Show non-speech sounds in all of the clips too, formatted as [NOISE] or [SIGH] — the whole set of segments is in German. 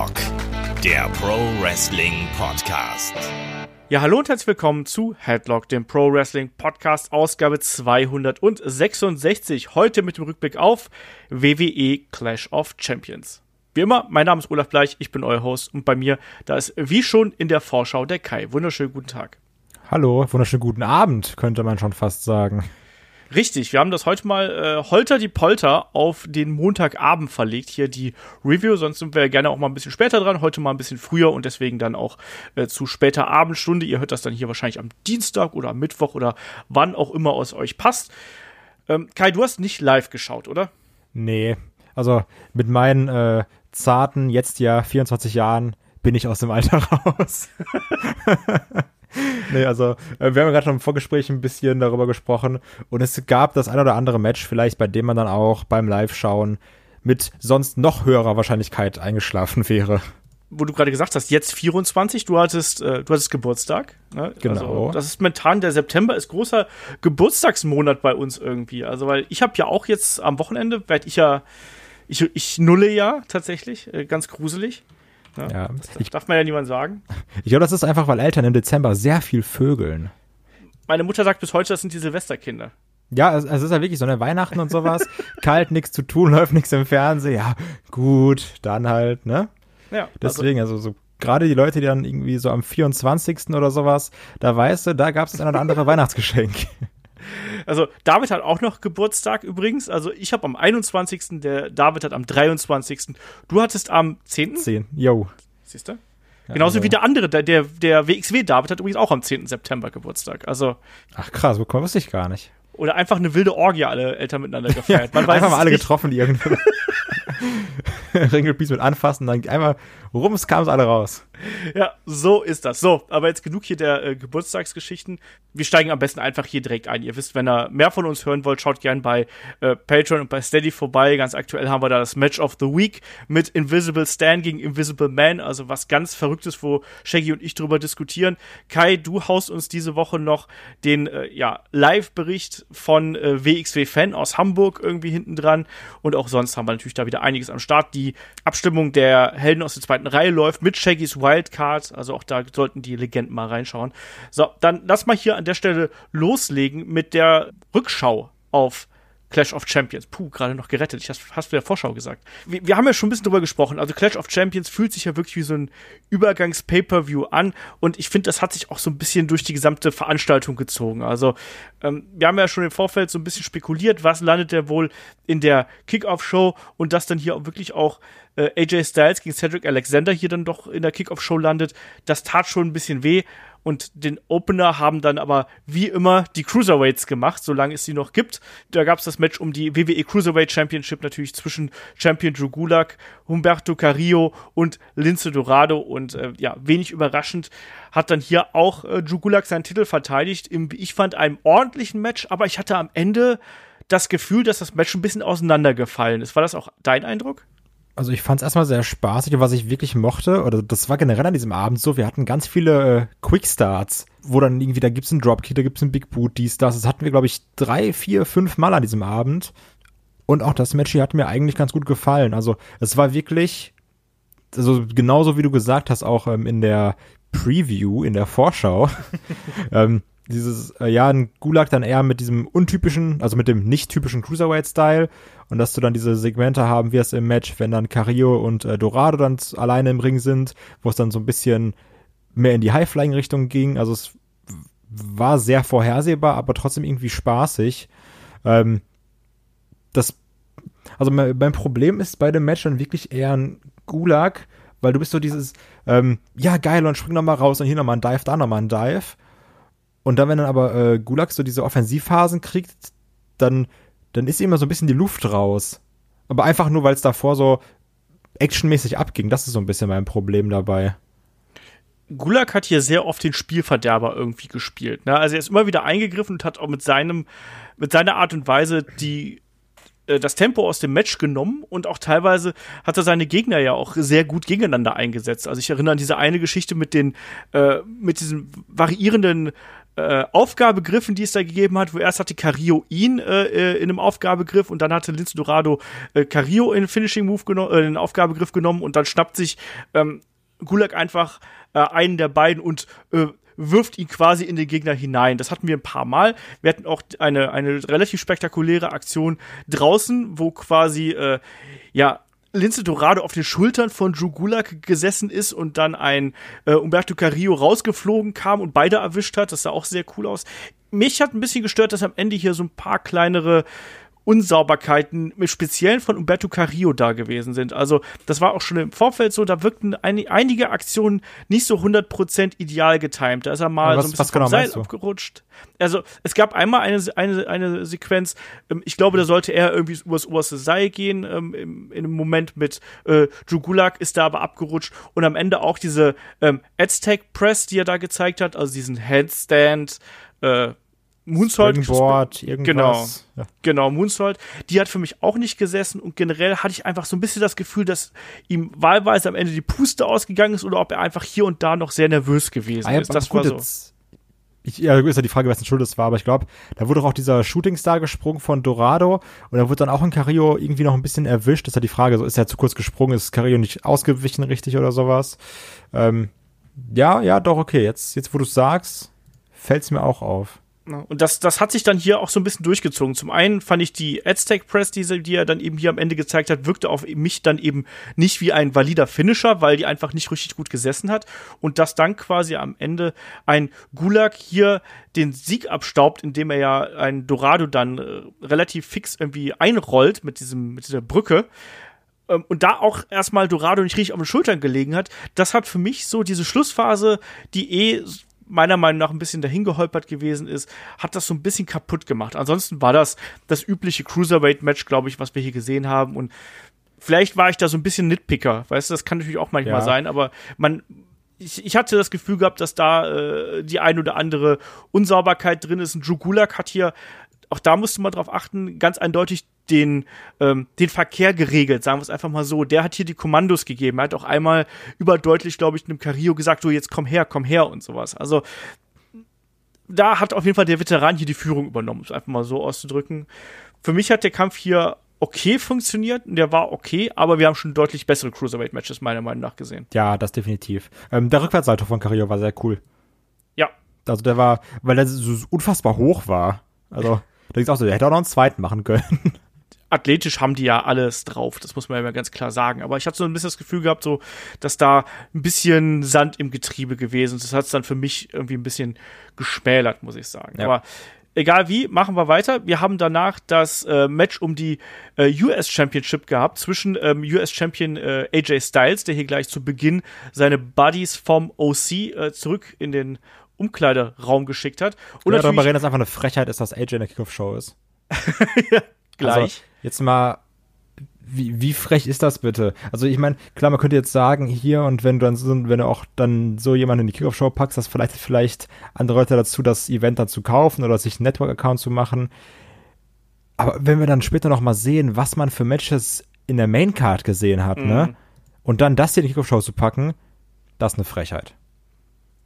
Headlock, der Pro Wrestling Podcast. Ja, hallo und herzlich willkommen zu Headlock, dem Pro Wrestling Podcast, Ausgabe 266. Heute mit dem Rückblick auf WWE Clash of Champions. Wie immer, mein Name ist Olaf Bleich, ich bin euer Host und bei mir, da ist wie schon in der Vorschau der Kai. Wunderschönen guten Tag. Hallo, wunderschönen guten Abend, könnte man schon fast sagen. Richtig, wir haben das heute mal äh, Holter die Polter auf den Montagabend verlegt, hier die Review, sonst sind wir gerne auch mal ein bisschen später dran, heute mal ein bisschen früher und deswegen dann auch äh, zu später Abendstunde. Ihr hört das dann hier wahrscheinlich am Dienstag oder am Mittwoch oder wann auch immer aus euch passt. Ähm, Kai, du hast nicht live geschaut, oder? Nee, also mit meinen äh, zarten, jetzt ja 24 Jahren bin ich aus dem Alter [LAUGHS] raus. [LAUGHS] nee, also äh, wir haben ja gerade schon im Vorgespräch ein bisschen darüber gesprochen und es gab das ein oder andere Match vielleicht, bei dem man dann auch beim Live-Schauen mit sonst noch höherer Wahrscheinlichkeit eingeschlafen wäre. Wo du gerade gesagt hast, jetzt 24, du hattest, äh, du hattest Geburtstag. Ne? Genau. Also, das ist momentan, der September ist großer Geburtstagsmonat bei uns irgendwie. Also, weil ich habe ja auch jetzt am Wochenende, werde ich ja, ich, ich nulle ja tatsächlich, äh, ganz gruselig. Ja, Ja, das ich, darf man ja niemand sagen. [LAUGHS] ich glaube, das ist einfach, weil Eltern im Dezember sehr viel vögeln. Meine Mutter sagt bis heute, das sind die Silvesterkinder. Ja, es, es ist ja wirklich so eine Weihnachten und sowas. [LAUGHS] Kalt, nichts zu tun, läuft nichts im Fernsehen. Ja, gut, dann halt, ne? Ja, also, Deswegen, also, so gerade die Leute, die dann irgendwie so am 24. oder sowas, da weißt du, da gab es ein oder andere [LAUGHS] Weihnachtsgeschenk. Also David hat auch noch Geburtstag übrigens. Also ich habe am 21., der David hat am 23. Du hattest am 10. 10. Yo. Siehst du? Genauso also- wie der andere, der, der, der WXW David hat übrigens auch am 10. September Geburtstag. Also, Ach krass, mal, wusste ich gar nicht. oder einfach eine wilde Orgie alle Eltern miteinander [LAUGHS] gefeiert. Man weiß einfach mal alle nicht. getroffen, die irgendwie [LAUGHS] [LAUGHS] Ringelpiece mit anfassen, dann einmal rums kam es alle raus. Ja, so ist das. So, aber jetzt genug hier der äh, Geburtstagsgeschichten. Wir steigen am besten einfach hier direkt ein. Ihr wisst, wenn ihr mehr von uns hören wollt, schaut gern bei äh, Patreon und bei Steady vorbei. Ganz aktuell haben wir da das Match of the Week mit Invisible Stan gegen Invisible Man. Also was ganz Verrücktes, wo Shaggy und ich drüber diskutieren. Kai, du haust uns diese Woche noch den äh, ja, Live-Bericht von äh, WXW Fan aus Hamburg irgendwie hinten dran. Und auch sonst haben wir natürlich da wieder einiges am Start. Die Abstimmung der Helden aus der zweiten Reihe läuft mit Shaggys Wildcard. Also auch da sollten die Legenden mal reinschauen. So, dann lass mal hier an der Stelle loslegen mit der Rückschau auf Clash of Champions. Puh, gerade noch gerettet. Ich hast, hast der Vorschau gesagt. Wir, wir haben ja schon ein bisschen drüber gesprochen. Also Clash of Champions fühlt sich ja wirklich wie so ein Übergangs-Pay-Per-View an. Und ich finde, das hat sich auch so ein bisschen durch die gesamte Veranstaltung gezogen. Also, ähm, wir haben ja schon im Vorfeld so ein bisschen spekuliert, was landet der wohl in der Kickoff-Show und dass dann hier auch wirklich auch äh, AJ Styles gegen Cedric Alexander hier dann doch in der Kickoff-Show landet. Das tat schon ein bisschen weh. Und den Opener haben dann aber wie immer die Cruiserweights gemacht, solange es sie noch gibt. Da gab es das Match um die WWE Cruiserweight Championship natürlich zwischen Champion Drew Gulak, Humberto Carrillo und Lince Dorado. Und äh, ja, wenig überraschend hat dann hier auch äh, Drew Gulak seinen Titel verteidigt. Im, ich fand, einem ordentlichen Match, aber ich hatte am Ende das Gefühl, dass das Match ein bisschen auseinandergefallen ist. War das auch dein Eindruck? Also ich fand es erstmal sehr spaßig und was ich wirklich mochte, oder das war generell an diesem Abend so, wir hatten ganz viele äh, Quickstarts, wo dann irgendwie, da gibt's einen Dropkick, da gibt's einen Big Boot, dies, das. Das hatten wir, glaube ich, drei, vier, fünf Mal an diesem Abend. Und auch das Match hier hat mir eigentlich ganz gut gefallen. Also es war wirklich, also genauso wie du gesagt hast, auch ähm, in der Preview, in der Vorschau, [LAUGHS] ähm, dieses, äh, ja, ein Gulag dann eher mit diesem untypischen, also mit dem nicht typischen Cruiserweight-Style und dass du dann diese Segmente haben, es im Match, wenn dann Carrillo und äh, Dorado dann alleine im Ring sind, wo es dann so ein bisschen mehr in die High-Flying-Richtung ging. Also es war sehr vorhersehbar, aber trotzdem irgendwie spaßig. Ähm, das, also mein, mein Problem ist bei dem Match dann wirklich eher ein Gulag, weil du bist so dieses, ähm, ja geil und spring noch mal raus und hier noch mal ein Dive, da noch mal ein Dive. Und dann, wenn dann aber äh, Gulag so diese Offensivphasen kriegt, dann, dann ist immer so ein bisschen die Luft raus. Aber einfach nur, weil es davor so actionmäßig abging. Das ist so ein bisschen mein Problem dabei. Gulag hat hier sehr oft den Spielverderber irgendwie gespielt. Ne? Also er ist immer wieder eingegriffen und hat auch mit seinem, mit seiner Art und Weise die äh, das Tempo aus dem Match genommen und auch teilweise hat er seine Gegner ja auch sehr gut gegeneinander eingesetzt. Also ich erinnere an diese eine Geschichte mit den, äh, mit diesen variierenden äh, Aufgabegriffen, die es da gegeben hat, wo erst hatte Carillo ihn äh, äh, in einem Aufgabegriff und dann hatte Lince Dorado äh, Carillo in Finishing Move genommen, äh, in Aufgabegriff genommen und dann schnappt sich ähm, Gulag einfach äh, einen der beiden und äh, wirft ihn quasi in den Gegner hinein. Das hatten wir ein paar Mal. Wir hatten auch eine, eine relativ spektakuläre Aktion draußen, wo quasi, äh, ja, Lince Dorado auf den Schultern von Drew Gulak gesessen ist und dann ein äh, Umberto Carrillo rausgeflogen kam und beide erwischt hat. Das sah auch sehr cool aus. Mich hat ein bisschen gestört, dass am Ende hier so ein paar kleinere Unsauberkeiten mit Speziellen von Umberto Carrillo da gewesen sind. Also, das war auch schon im Vorfeld so, da wirkten ein, einige Aktionen nicht so 100% ideal getimed. Da ist er mal was, so ein bisschen genau vom Seil abgerutscht. Also, es gab einmal eine, eine, eine Sequenz, ähm, ich glaube, da sollte er irgendwie übers oberste Seil gehen, ähm, im, in einem Moment mit äh, Drew Gulak ist da aber abgerutscht und am Ende auch diese ähm, Aztec Press, die er da gezeigt hat, also diesen Handstand, äh, Moonsault. Springboard, irgendwas. Genau. Ja. Genau, Moonsault, die hat für mich auch nicht gesessen und generell hatte ich einfach so ein bisschen das Gefühl, dass ihm wahlweise am Ende die Puste ausgegangen ist oder ob er einfach hier und da noch sehr nervös gewesen Ah, ja, ist. Das gut, war so. jetzt- Ich, ja, ist ja die Frage, wessen Schuld es war, aber ich glaube, da wurde auch dieser Shootingstar gesprungen von Dorado und da wurde dann auch ein Carrillo irgendwie noch ein bisschen erwischt. Das ist ja die Frage, so ist er zu kurz gesprungen, ist Carrillo nicht ausgewichen richtig oder sowas? Ähm, ja, ja, doch, okay. Jetzt, jetzt wo du es sagst, fällt es mir auch auf. Und das, das hat sich dann hier auch so ein bisschen durchgezogen. Zum einen fand ich die Aztec Press, diese, die er dann eben hier am Ende gezeigt hat, wirkte auf mich dann eben nicht wie ein valider Finisher, weil die einfach nicht richtig gut gesessen hat. Und dass dann quasi am Ende ein Gulag hier den Sieg abstaubt, indem er ja ein Dorado dann äh, relativ fix irgendwie einrollt mit diesem, mit dieser Brücke. Ähm, und da auch erstmal Dorado nicht richtig auf den Schultern gelegen hat, das hat für mich so diese Schlussphase, die eh meiner Meinung nach ein bisschen dahin geholpert gewesen ist, hat das so ein bisschen kaputt gemacht. Ansonsten war das das übliche Cruiserweight-Match, glaube ich, was wir hier gesehen haben. Und vielleicht war ich da so ein bisschen Nitpicker, weißt du, das kann natürlich auch manchmal Ja. sein, aber man, ich, ich hatte das Gefühl gehabt, dass da äh, die ein oder andere Unsauberkeit drin ist. Und Drew Gulak hat hier, auch da musste man drauf achten, ganz eindeutig den, ähm, den Verkehr geregelt, sagen wir es einfach mal so. Der hat hier die Kommandos gegeben. Er hat auch einmal überdeutlich, glaube ich, einem Carillo gesagt, so jetzt komm her, komm her und sowas. Also da hat auf jeden Fall der Veteran hier die Führung übernommen, um es einfach mal so auszudrücken. Für mich hat der Kampf hier okay funktioniert, und der war okay, aber wir haben schon deutlich bessere Cruiserweight-Matches meiner Meinung nach gesehen. Ja, das definitiv. Ähm, der Rückwärtssalto von Carrillo war sehr cool. Ja, Also der war, weil er so unfassbar hoch war. Also, da denkst du auch so, der hätte auch noch einen zweiten machen können. athletisch haben die ja alles drauf, das muss man ja mal ganz klar sagen. Aber ich hatte so ein bisschen das Gefühl gehabt, so, dass da ein bisschen Sand im Getriebe gewesen ist. Das hat es dann für mich irgendwie ein bisschen geschmälert, muss ich sagen. Ja. Aber egal wie, machen wir weiter. Wir haben danach das äh, Match um die äh, US Championship gehabt zwischen ähm, US Champion äh, AJ Styles, der hier gleich zu Beginn seine Buddies vom OC äh, zurück in den Umkleideraum geschickt hat. Und ja, darüber reden, dass einfach eine Frechheit ist, dass AJ in der Kickoff-Show ist. [LAUGHS] gleich. Also, jetzt mal, wie, wie frech ist das bitte? Also ich meine, klar, man könnte jetzt sagen, hier und wenn du dann so, wenn du auch dann so jemanden in die Kickoff-Show packst, das vielleicht vielleicht andere Leute dazu, das Event dann zu kaufen oder sich einen Network-Account zu machen. Aber wenn wir dann später noch mal sehen, was man für Matches in der Maincard gesehen hat, ne? Und dann das hier in die Kickoff-Show zu packen, das ist eine Frechheit.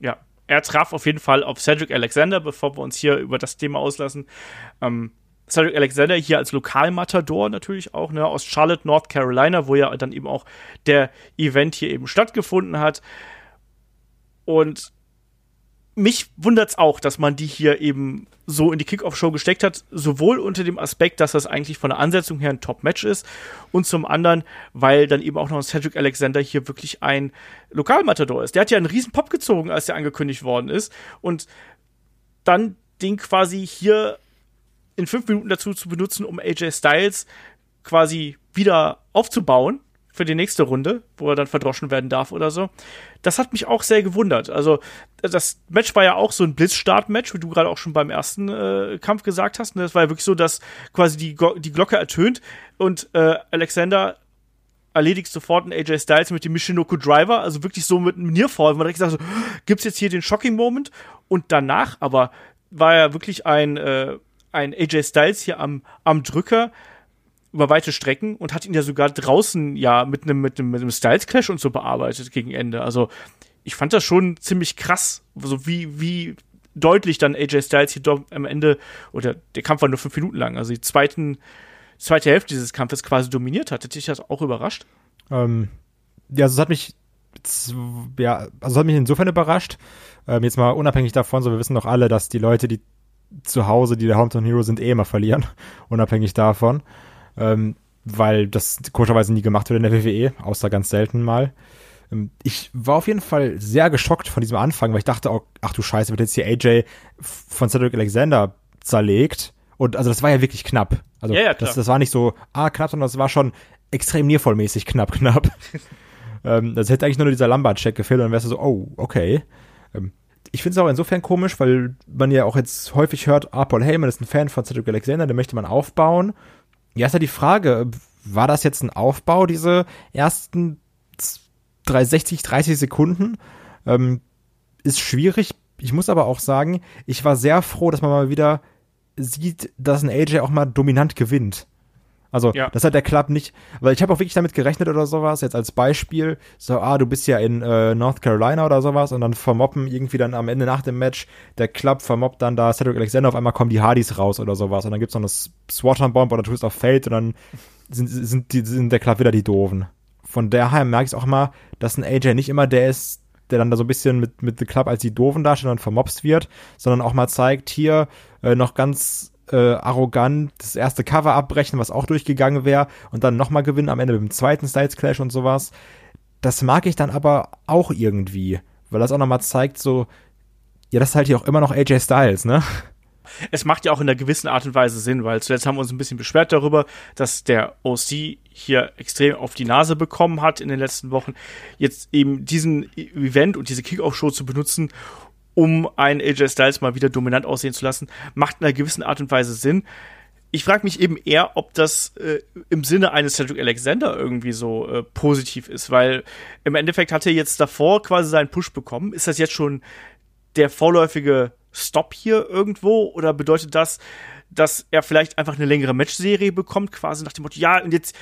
Ja, er traf auf jeden Fall auf Cedric Alexander, bevor wir uns hier über das Thema auslassen. Ähm, Cedric Alexander hier als Lokalmatador natürlich auch, ne, aus Charlotte, North Carolina, wo ja dann eben auch der Event hier eben stattgefunden hat. Und mich wundert's auch, dass man die hier eben so in die Kickoff-Show gesteckt hat, sowohl unter dem Aspekt, dass das eigentlich von der Ansetzung her ein Top-Match ist und zum anderen, weil dann eben auch noch Cedric Alexander hier wirklich ein Lokalmatador ist. Der hat ja einen riesen Pop gezogen, als der angekündigt worden ist und dann den quasi hier in fünf Minuten dazu zu benutzen, um AJ Styles quasi wieder aufzubauen für die nächste Runde, wo er dann verdroschen werden darf oder so. Das hat mich auch sehr gewundert. Also das Match war ja auch so ein Blitzstart-Match, wie du gerade auch schon beim ersten äh, Kampf gesagt hast. Und das war ja wirklich so, dass quasi die, Go die Glocke ertönt und äh, Alexander erledigt sofort einen AJ Styles mit dem Michinoku Driver, also wirklich so mit einem Nearfall, wo man direkt sagt, so, gibt's jetzt hier den Shocking Moment? Und danach aber war ja wirklich ein, äh, ein AJ Styles hier am, am Drücker über weite Strecken und hat ihn ja sogar draußen ja mit einem mit einem, mit einem Styles Clash und so bearbeitet gegen Ende. Also ich fand das schon ziemlich krass, so wie wie deutlich dann AJ Styles hier doch am Ende, oder der Kampf war nur fünf Minuten lang, also die zweiten, zweite Hälfte dieses Kampfes quasi dominiert hat. Hätte dich das auch überrascht? Ähm, ja, also es hat mich, ja, also hat mich insofern überrascht. Ähm, jetzt mal unabhängig davon, so wir wissen doch alle, dass die Leute, die zu Hause, die der Hometown Hero sind, eh immer verlieren, [LAUGHS] unabhängig davon. Ähm, weil das komischerweise nie gemacht wird in der WWE, außer ganz selten mal. Ähm, ich war auf jeden Fall sehr geschockt von diesem Anfang, weil ich dachte, auch, ach du Scheiße, wird jetzt hier AJ von Cedric Alexander zerlegt. Und also das war ja wirklich knapp. Also Ja, ja, das, das war nicht so, ah, knapp, sondern das war schon extrem niervollmäßig knapp, knapp. [LAUGHS] ähm, das hätte eigentlich nur dieser Lambert-Check gefehlt und dann wärst du so, oh, okay. Ähm, ich finde es auch insofern komisch, weil man ja auch jetzt häufig hört, ah, Paul Heyman ist ein Fan von Cedric Alexander, den möchte man aufbauen. Ja, ist ja die Frage, war das jetzt ein Aufbau, diese ersten 360, 30 Sekunden? Ähm, ist schwierig. Ich muss aber auch sagen, ich war sehr froh, dass man mal wieder sieht, dass ein AJ auch mal dominant gewinnt. Also, Ja. das hat der Club nicht, weil ich habe auch wirklich damit gerechnet oder sowas, jetzt als Beispiel, so, ah, du bist ja in äh, North Carolina oder sowas und dann vermoppen irgendwie dann am Ende nach dem Match, der Club vermobbt dann da Cedric Alexander, auf einmal kommen die Hardys raus oder sowas und dann gibt's noch eine Swatter Bomb oder Twist of Fate und dann sind, sind, die, sind der Club wieder die Doofen. Von daher merke ich auch mal, dass ein AJ nicht immer der ist, der dann da so ein bisschen mit, mit The Club als die Doofen dasteht und vermobst wird, sondern auch mal zeigt, hier äh, noch ganz äh, arrogant das erste Cover abbrechen, was auch durchgegangen wäre, und dann nochmal gewinnen am Ende mit dem zweiten Styles Clash und sowas. Das mag ich dann aber auch irgendwie, weil das auch nochmal zeigt, so, ja, das ist halt hier auch immer noch AJ Styles, ne? es macht ja auch in einer gewissen Art und Weise Sinn, weil zuletzt haben wir uns ein bisschen beschwert darüber, dass der OC hier extrem auf die Nase bekommen hat in den letzten Wochen. Jetzt eben diesen Event und diese Kickoff-Show zu benutzen, um einen AJ Styles mal wieder dominant aussehen zu lassen, macht in einer gewissen Art und Weise Sinn. Ich frage mich eben eher, ob das äh, im Sinne eines Cedric Alexander irgendwie so äh, positiv ist, weil im Endeffekt hat er jetzt davor quasi seinen Push bekommen. Ist das jetzt schon der vorläufige Stop hier irgendwo oder bedeutet das, dass er vielleicht einfach eine längere Matchserie bekommt, quasi nach dem Motto, ja, und jetzt,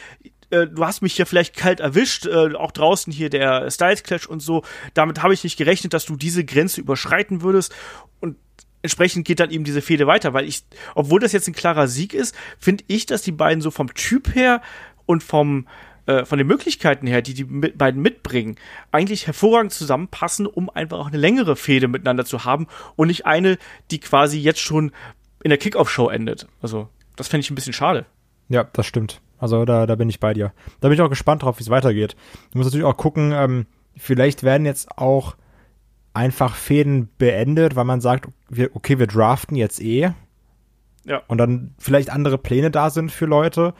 äh, du hast mich hier vielleicht kalt erwischt, äh, auch draußen hier der Styles Clash und so, damit habe ich nicht gerechnet, dass du diese Grenze überschreiten würdest und entsprechend geht dann eben diese Fehde weiter, weil ich, obwohl das jetzt ein klarer Sieg ist, finde ich, dass die beiden so vom Typ her und vom äh, von den Möglichkeiten her, die die beiden mitbringen, eigentlich hervorragend zusammenpassen, um einfach auch eine längere Fehde miteinander zu haben und nicht eine, die quasi jetzt schon in der Kickoff-Show endet. Also, das fände ich ein bisschen schade. Ja, das stimmt. Also da, da bin ich bei dir. Da bin ich auch gespannt drauf, wie es weitergeht. Du musst natürlich auch gucken, ähm, vielleicht werden jetzt auch einfach Fäden beendet, weil man sagt, wir, okay, wir draften jetzt eh. Ja. Und dann vielleicht andere Pläne da sind für Leute.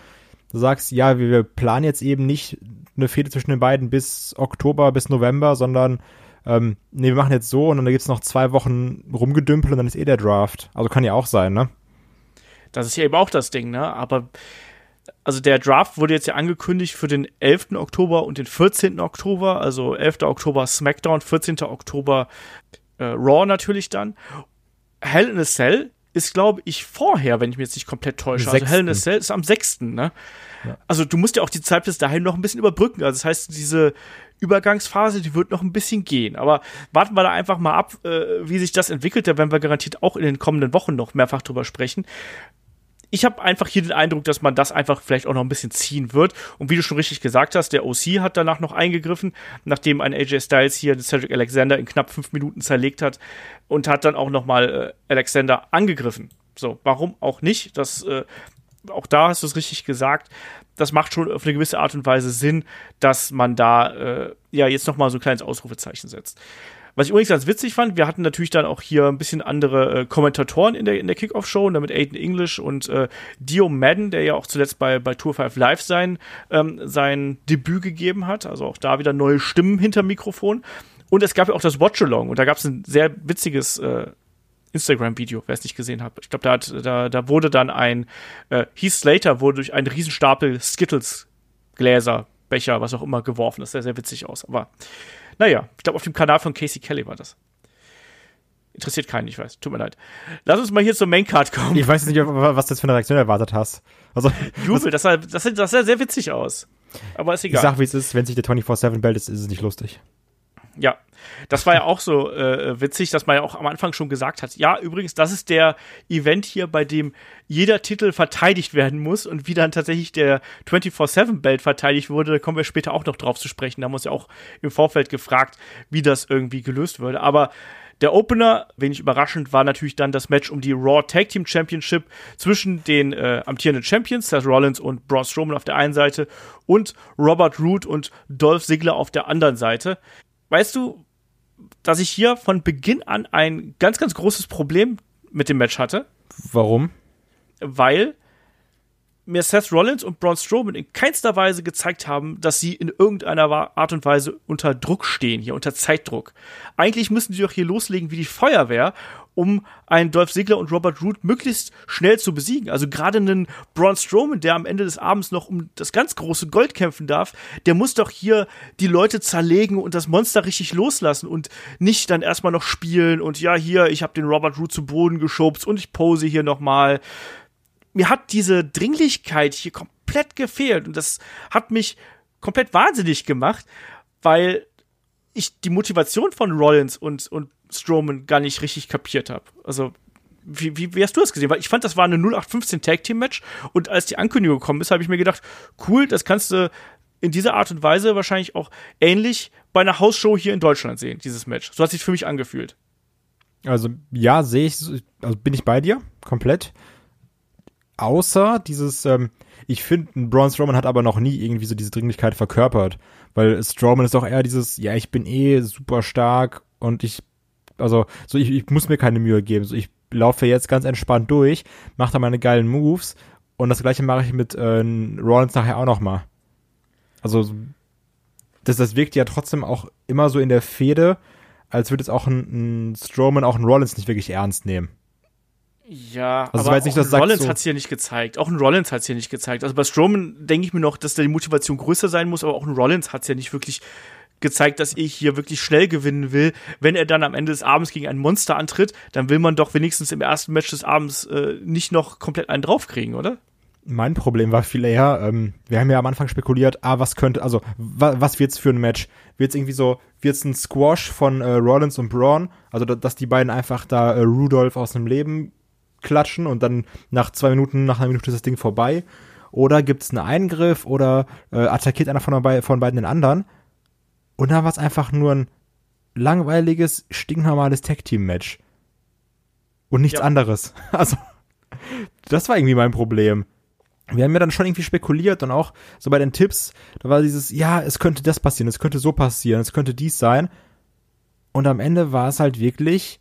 Du sagst, ja, wir, wir planen jetzt eben nicht eine Fehde zwischen den beiden bis Oktober, bis November, sondern ähm, nee, wir machen jetzt so und dann gibt's noch zwei Wochen rumgedümpelt und dann ist eh der Draft. Also kann ja auch sein, ne? Das ist ja eben auch das Ding, ne? Aber also der Draft wurde jetzt ja angekündigt für den 11. Oktober und den 14. Oktober, also 11. Oktober SmackDown, 14. Oktober äh, Raw natürlich dann. Hell in a Cell ist, glaube ich, vorher, wenn ich mich jetzt nicht komplett täusche. Also Hell in a. Cell ist am 6., ne? Also du musst ja auch die Zeit bis dahin noch ein bisschen überbrücken. Also das heißt, diese Übergangsphase, die wird noch ein bisschen gehen. Aber warten wir da einfach mal ab, äh, wie sich das entwickelt. Da werden wir garantiert auch in den kommenden Wochen noch mehrfach drüber sprechen ich habe einfach hier den Eindruck, dass man das einfach vielleicht auch noch ein bisschen ziehen wird. Und wie du schon richtig gesagt hast, der OC hat danach noch eingegriffen, nachdem ein AJ Styles hier Cedric Alexander in knapp fünf Minuten zerlegt hat und hat dann auch noch mal äh, Alexander angegriffen. So, warum auch nicht? Das, äh, auch da hast du es richtig gesagt. Das macht schon auf eine gewisse Art und Weise Sinn, dass man da äh, ja jetzt noch mal so ein kleines Ausrufezeichen setzt. Was ich übrigens ganz witzig fand, wir hatten natürlich dann auch hier ein bisschen andere äh, Kommentatoren in der, in der Kickoff-Show, damit Aiden English und äh, Dio Madden, der ja auch zuletzt bei, bei Tour 5 Live sein, ähm, sein Debüt gegeben hat. Also auch da wieder neue Stimmen hinter Mikrofon. Und es gab ja auch das Watch-Along und da gab es ein sehr witziges äh, Instagram-Video, wer es nicht gesehen hat. Ich glaube, da, hat- da, da wurde dann ein äh, Heath Slater wurde durch einen Riesenstapel Skittles, Gläser, Becher, was auch immer geworfen. Das sah sehr witzig aus. Aber naja, ich glaube, auf dem Kanal von Casey Kelly war das. Interessiert keinen, ich weiß. Tut mir leid. Lass uns mal hier zur Maincard kommen. Ich weiß jetzt nicht, was du jetzt für eine Reaktion erwartet hast. Also, [LAUGHS] Jubel, das sah, das, sah, das sah sehr witzig aus. Aber ist ich egal. sag, wie es ist, wenn sich der 24-7-Belt ist, ist es nicht lustig. Ja, das war ja auch so äh, witzig, dass man ja auch am Anfang schon gesagt hat. Ja, übrigens, das ist der Event hier, bei dem jeder Titel verteidigt werden muss und wie dann tatsächlich der 24-7-Belt verteidigt wurde, da kommen wir später auch noch drauf zu sprechen. Da haben wir uns ja auch im Vorfeld gefragt, wie das irgendwie gelöst würde. Aber der Opener, wenig überraschend, war natürlich dann das Match um die Raw Tag Team Championship zwischen den äh, amtierenden Champions, Seth Rollins und Braun Strowman auf der einen Seite und Robert Root und Dolph Ziggler auf der anderen Seite. Weißt du, dass ich hier von Beginn an ein ganz, ganz großes Problem mit dem Match hatte. Warum? Weil mir Seth Rollins und Braun Strowman in keinster Weise gezeigt haben, dass sie in irgendeiner Art und Weise unter Druck stehen, hier unter Zeitdruck. Eigentlich müssen sie doch hier loslegen wie die Feuerwehr, um einen Dolph Ziggler und Robert Root möglichst schnell zu besiegen. Also gerade einen Braun Strowman, der am Ende des Abends noch um das ganz große Gold kämpfen darf, der muss doch hier die Leute zerlegen und das Monster richtig loslassen und nicht dann erstmal noch spielen und ja, hier, ich habe den Robert Root zu Boden geschubst und ich pose hier nochmal. Mir hat diese Dringlichkeit hier komplett gefehlt und das hat mich komplett wahnsinnig gemacht, weil ich die Motivation von Rollins und, und Strowman gar nicht richtig kapiert habe. Also, wie, wie, wie hast du das gesehen? Weil ich fand, das war eine 0815 Tag Team Match und als die Ankündigung gekommen ist, habe ich mir gedacht, cool, das kannst du in dieser Art und Weise wahrscheinlich auch ähnlich bei einer Hausshow hier in Deutschland sehen, dieses Match. So hat sich für mich angefühlt. Also, ja, sehe ich, also bin ich bei dir, komplett. Außer dieses, ähm, ich finde, Braun Strowman hat aber noch nie irgendwie so diese Dringlichkeit verkörpert. Weil Strowman ist doch eher dieses, ja, ich bin eh super stark und ich also so ich, ich muss mir keine Mühe geben. So ich laufe jetzt ganz entspannt durch, mache da meine geilen Moves und das gleiche mache ich mit äh, Rollins nachher auch noch mal. Also das, das wirkt ja trotzdem auch immer so in der Fehde, als würde es auch ein, ein Strowman, auch ein Rollins nicht wirklich ernst nehmen. Ja, also aber nicht, Rollins so hat es hier nicht gezeigt. Auch ein Rollins hat es hier nicht gezeigt. Also bei Strowman denke ich mir noch, dass da die Motivation größer sein muss, aber auch ein Rollins hat es ja nicht wirklich gezeigt, dass ich hier wirklich schnell gewinnen will. Wenn er dann am Ende des Abends gegen ein Monster antritt, dann will man doch wenigstens im ersten Match des Abends äh, nicht noch komplett einen draufkriegen, oder? Mein Problem war viel eher, ähm, wir haben ja am Anfang spekuliert, ah, was könnte, also, wa was wird's für ein Match? Wird's irgendwie so, wird's ein Squash von äh, Rollins und Braun? Also, dass die beiden einfach da äh, Rudolph aus dem Leben klatschen und dann nach zwei Minuten, nach einer Minute ist das Ding vorbei? Oder gibt's einen Eingriff oder äh, attackiert einer von, von beiden den anderen? Und dann war es einfach nur ein langweiliges, stinknormales Tag-Team-Match. Und nichts ja. anderes. [LAUGHS] Also, das war irgendwie mein Problem. Wir haben ja dann schon irgendwie spekuliert und auch so bei den Tipps, da war dieses, ja, es könnte das passieren, es könnte so passieren, es könnte dies sein. Und am Ende war es halt wirklich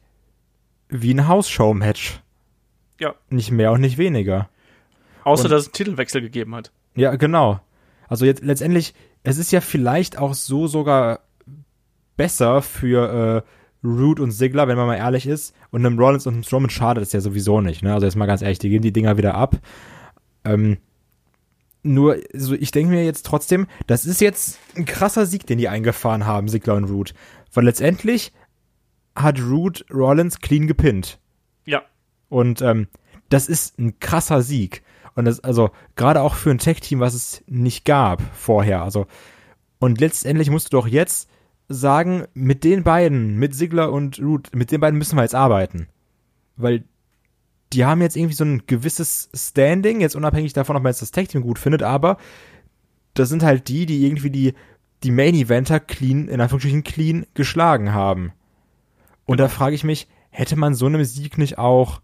wie ein Hausshow-Match. Ja. Nicht mehr und nicht weniger. Außer, und, dass es einen Titelwechsel gegeben hat. Ja, genau. Also jetzt letztendlich, es ist ja vielleicht auch so sogar besser für äh, Root und Sigler, wenn man mal ehrlich ist. Und einem Rollins und einem Strowman schadet es ja sowieso nicht. Ne? Also jetzt mal ganz ehrlich, die geben die Dinger wieder ab. Ähm, nur, also ich denke mir jetzt trotzdem, das ist jetzt ein krasser Sieg, den die eingefahren haben, Sigler und Root. Weil letztendlich hat Root Rollins clean gepinnt. Ja. Und ähm, das ist ein krasser Sieg. Und das, also, gerade auch für ein Tech-Team, was es nicht gab vorher. Also, und letztendlich musst du doch jetzt sagen, mit den beiden, mit Sigler und Root, mit den beiden müssen wir jetzt arbeiten. Weil die haben jetzt irgendwie so ein gewisses Standing, jetzt unabhängig davon, ob man jetzt das Tech-Team gut findet, aber das sind halt die, die irgendwie die, die Main-Eventer clean, in Anführungsstrichen clean geschlagen haben. Und da frage ich mich, hätte man so einem Sieg nicht auch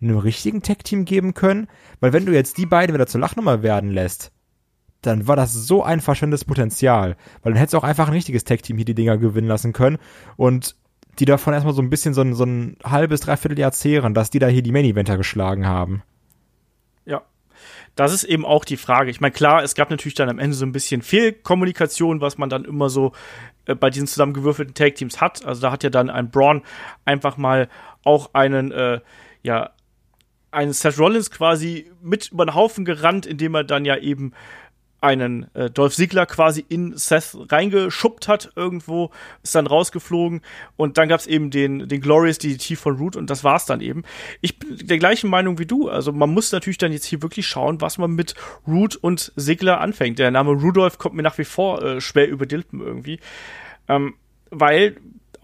einem richtigen Tech-Team geben können? Weil wenn du jetzt die beiden wieder zur Lachnummer werden lässt, dann war das so ein verschwendetes Potenzial. Weil dann hättest du auch einfach ein richtiges Tech-Team hier die Dinger gewinnen lassen können und die davon erstmal so ein bisschen so ein, so ein halbes, dreiviertel Jahr zehren, dass die da hier die Main-Eventer geschlagen haben. Ja. Das ist eben auch die Frage. Ich meine, klar, es gab natürlich dann am Ende so ein bisschen Fehlkommunikation, was man dann immer so äh, bei diesen zusammengewürfelten Tag-Teams hat. Also da hat ja dann ein Braun einfach mal auch einen, äh, ja, einen Seth Rollins quasi mit über den Haufen gerannt, indem er dann ja eben einen äh, Dolph Ziggler quasi in Seth reingeschubbt hat irgendwo, ist dann rausgeflogen und dann gab es eben den, den Glorious DDT von Root und das war's dann eben. Ich bin der gleichen Meinung wie du, also man muss natürlich dann jetzt hier wirklich schauen, was man mit Root und Ziggler anfängt. Der Name Rudolph kommt mir nach wie vor äh, schwer über Dilpen irgendwie. Ähm, weil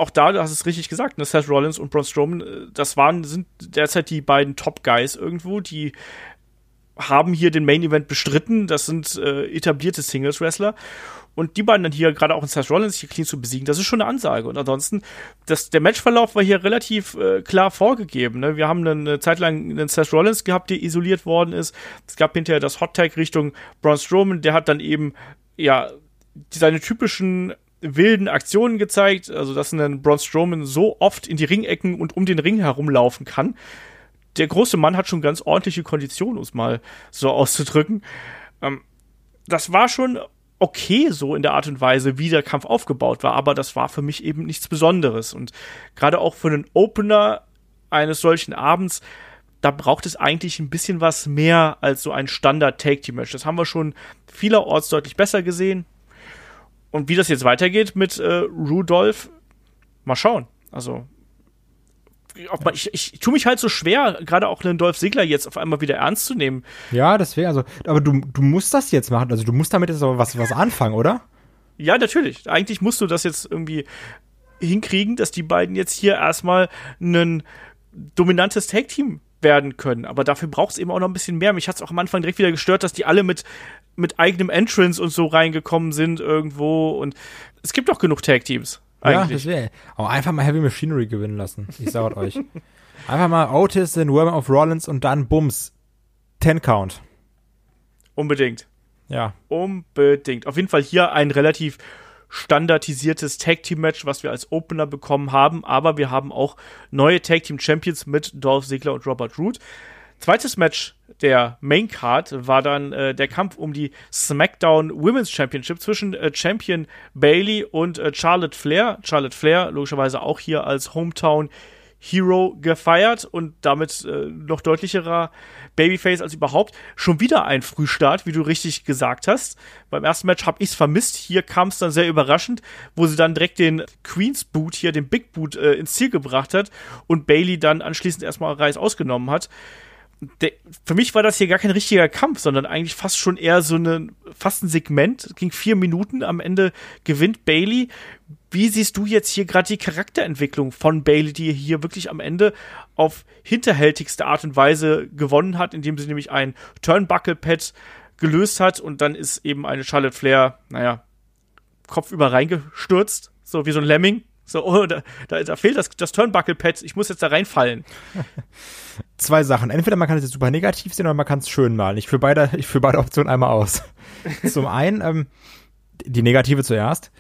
auch da, du hast es richtig gesagt, ne, Seth Rollins und Braun Strowman, äh, das waren, sind derzeit die beiden Top-Guys irgendwo, die haben hier den Main Event bestritten. Das sind äh, etablierte Singles-Wrestler. Und die beiden dann hier, gerade auch in Seth Rollins, hier clean zu besiegen, das ist schon eine Ansage. Und ansonsten, das, der Matchverlauf war hier relativ äh, klar vorgegeben. Ne? Wir haben eine Zeit lang einen Seth Rollins gehabt, der isoliert worden ist. Es gab hinterher das Hot Tag Richtung Braun Strowman, der hat dann eben, ja, seine typischen wilden Aktionen gezeigt, also dass ein Braun Strowman so oft in die Ringecken und um den Ring herumlaufen kann. Der große Mann hat schon ganz ordentliche Konditionen, um es mal so [LAUGHS] auszudrücken. Ähm, das war schon okay so in der Art und Weise, wie der Kampf aufgebaut war, aber das war für mich eben nichts Besonderes. Und gerade auch für einen Opener eines solchen Abends, da braucht es eigentlich ein bisschen was mehr als so ein Standard-Take-Team-Match. Das haben wir schon vielerorts deutlich besser gesehen. Und wie das jetzt weitergeht mit äh, Rudolph, mal schauen. Also, man, ich, ich, ich tue mich halt so schwer, gerade auch einen Dolph Ziggler jetzt auf einmal wieder ernst zu nehmen. Ja, deswegen, also, aber du, du musst das jetzt machen. Also, du musst damit jetzt aber was, was anfangen, oder? Ja, natürlich. Eigentlich musst du das jetzt irgendwie hinkriegen, dass die beiden jetzt hier erstmal ein dominantes Tag-Team werden können. Aber dafür braucht es eben auch noch ein bisschen mehr. Mich hat es auch am Anfang direkt wieder gestört, dass die alle mit mit eigenem Entrance und so reingekommen sind irgendwo. Und es gibt doch genug Tag-Teams. Ja, das wäre. Auch einfach mal Heavy Machinery gewinnen lassen. Ich sag euch. [LAUGHS] Einfach mal Otis, den Worm of Rollins und dann Bums. Ten Count. Unbedingt. Ja. Unbedingt. Auf jeden Fall hier ein relativ standardisiertes Tag Team Match, was wir als Opener bekommen haben, aber wir haben auch neue Tag Team Champions mit Dolph Ziggler und Robert Root. Zweites Match der Main Card war dann äh, der Kampf um die SmackDown Women's Championship zwischen äh, Champion Bailey und äh, Charlotte Flair. Charlotte Flair logischerweise auch hier als Hometown Hero gefeiert und damit äh, noch deutlicherer Babyface als überhaupt. Schon wieder ein Frühstart, wie du richtig gesagt hast. Beim ersten Match habe ich es vermisst. Hier kam es dann sehr überraschend, wo sie dann direkt den Queen's Boot hier, den Big Boot, äh, ins Ziel gebracht hat und Bailey dann anschließend erstmal Reis ausgenommen hat der, für mich war das hier gar kein richtiger Kampf, sondern eigentlich fast schon eher so eine, fast ein Segment. Es ging vier Minuten, am Ende gewinnt Bailey. Wie siehst du jetzt hier gerade die Charakterentwicklung von Bailey, die hier wirklich am Ende auf hinterhältigste Art und Weise gewonnen hat, indem sie nämlich ein Turnbuckle-Pad gelöst hat und dann ist eben eine Charlotte Flair, naja, kopfüber reingestürzt, so wie so ein Lemming so, oh, da, da, da fehlt das, das Turnbuckle-Pad, ich muss jetzt da reinfallen. [LAUGHS] Zwei Sachen. Entweder man kann es jetzt super negativ sehen oder man kann es schön malen. Ich führe beide, ich führe beide Optionen einmal aus. [LAUGHS] Zum einen, ähm, die negative zuerst.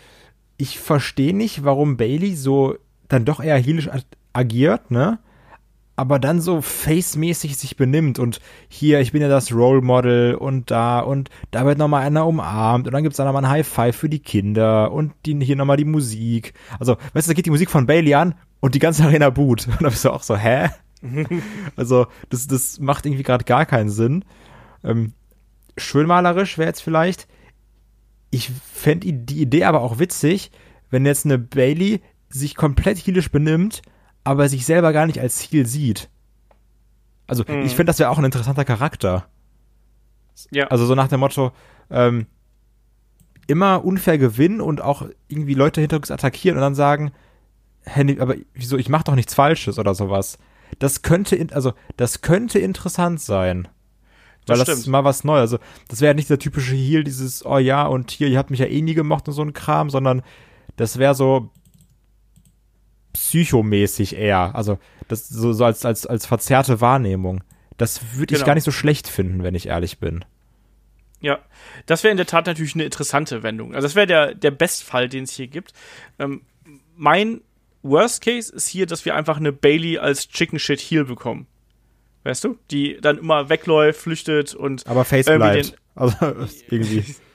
Ich verstehe nicht, warum Bailey so dann doch eher heelisch agiert, ne? Aber dann so face-mäßig sich benimmt und hier, ich bin ja das Role Model und da und da wird nochmal einer umarmt und dann gibt's dann nochmal ein High Five für die Kinder und die, hier nochmal die Musik. Also, weißt du, da geht die Musik von Bailey an und die ganze [LAUGHS] Arena boot. Und da bist du auch so, hä? [LAUGHS] also, das, das macht irgendwie gerade gar keinen Sinn. Ähm, schönmalerisch wäre jetzt vielleicht. Ich fände die Idee aber auch witzig, wenn jetzt eine Bailey sich komplett heelisch benimmt aber sich selber gar nicht als Ziel sieht. Also mhm. ich finde, das wäre auch ein interessanter Charakter. Ja. Also so nach dem Motto, ähm, immer unfair gewinnen und auch irgendwie Leute hinterrücks attackieren und dann sagen, hey, aber wieso, ich mach doch nichts Falsches oder sowas. Das könnte, also das könnte interessant sein. Weil das, das ist mal was Neues. Also, das wäre ja nicht der typische Heal, dieses, oh ja, und hier, ihr habt mich ja eh nie gemocht und so ein Kram, sondern das wäre so, psychomäßig eher. Also das so, so als, als, als verzerrte Wahrnehmung. Das würde ich genau. gar nicht so schlecht finden, wenn ich ehrlich bin. Ja, das wäre in der Tat natürlich eine interessante Wendung. Also das wäre der, der Bestfall, den es hier gibt. Ähm, mein Worst Case ist hier, dass wir einfach eine Bailey als Chicken Shit Heel bekommen. Weißt du? Die dann immer wegläuft, flüchtet und. Aber Face bleibt. also [LAUGHS] irgendwie. [LAUGHS]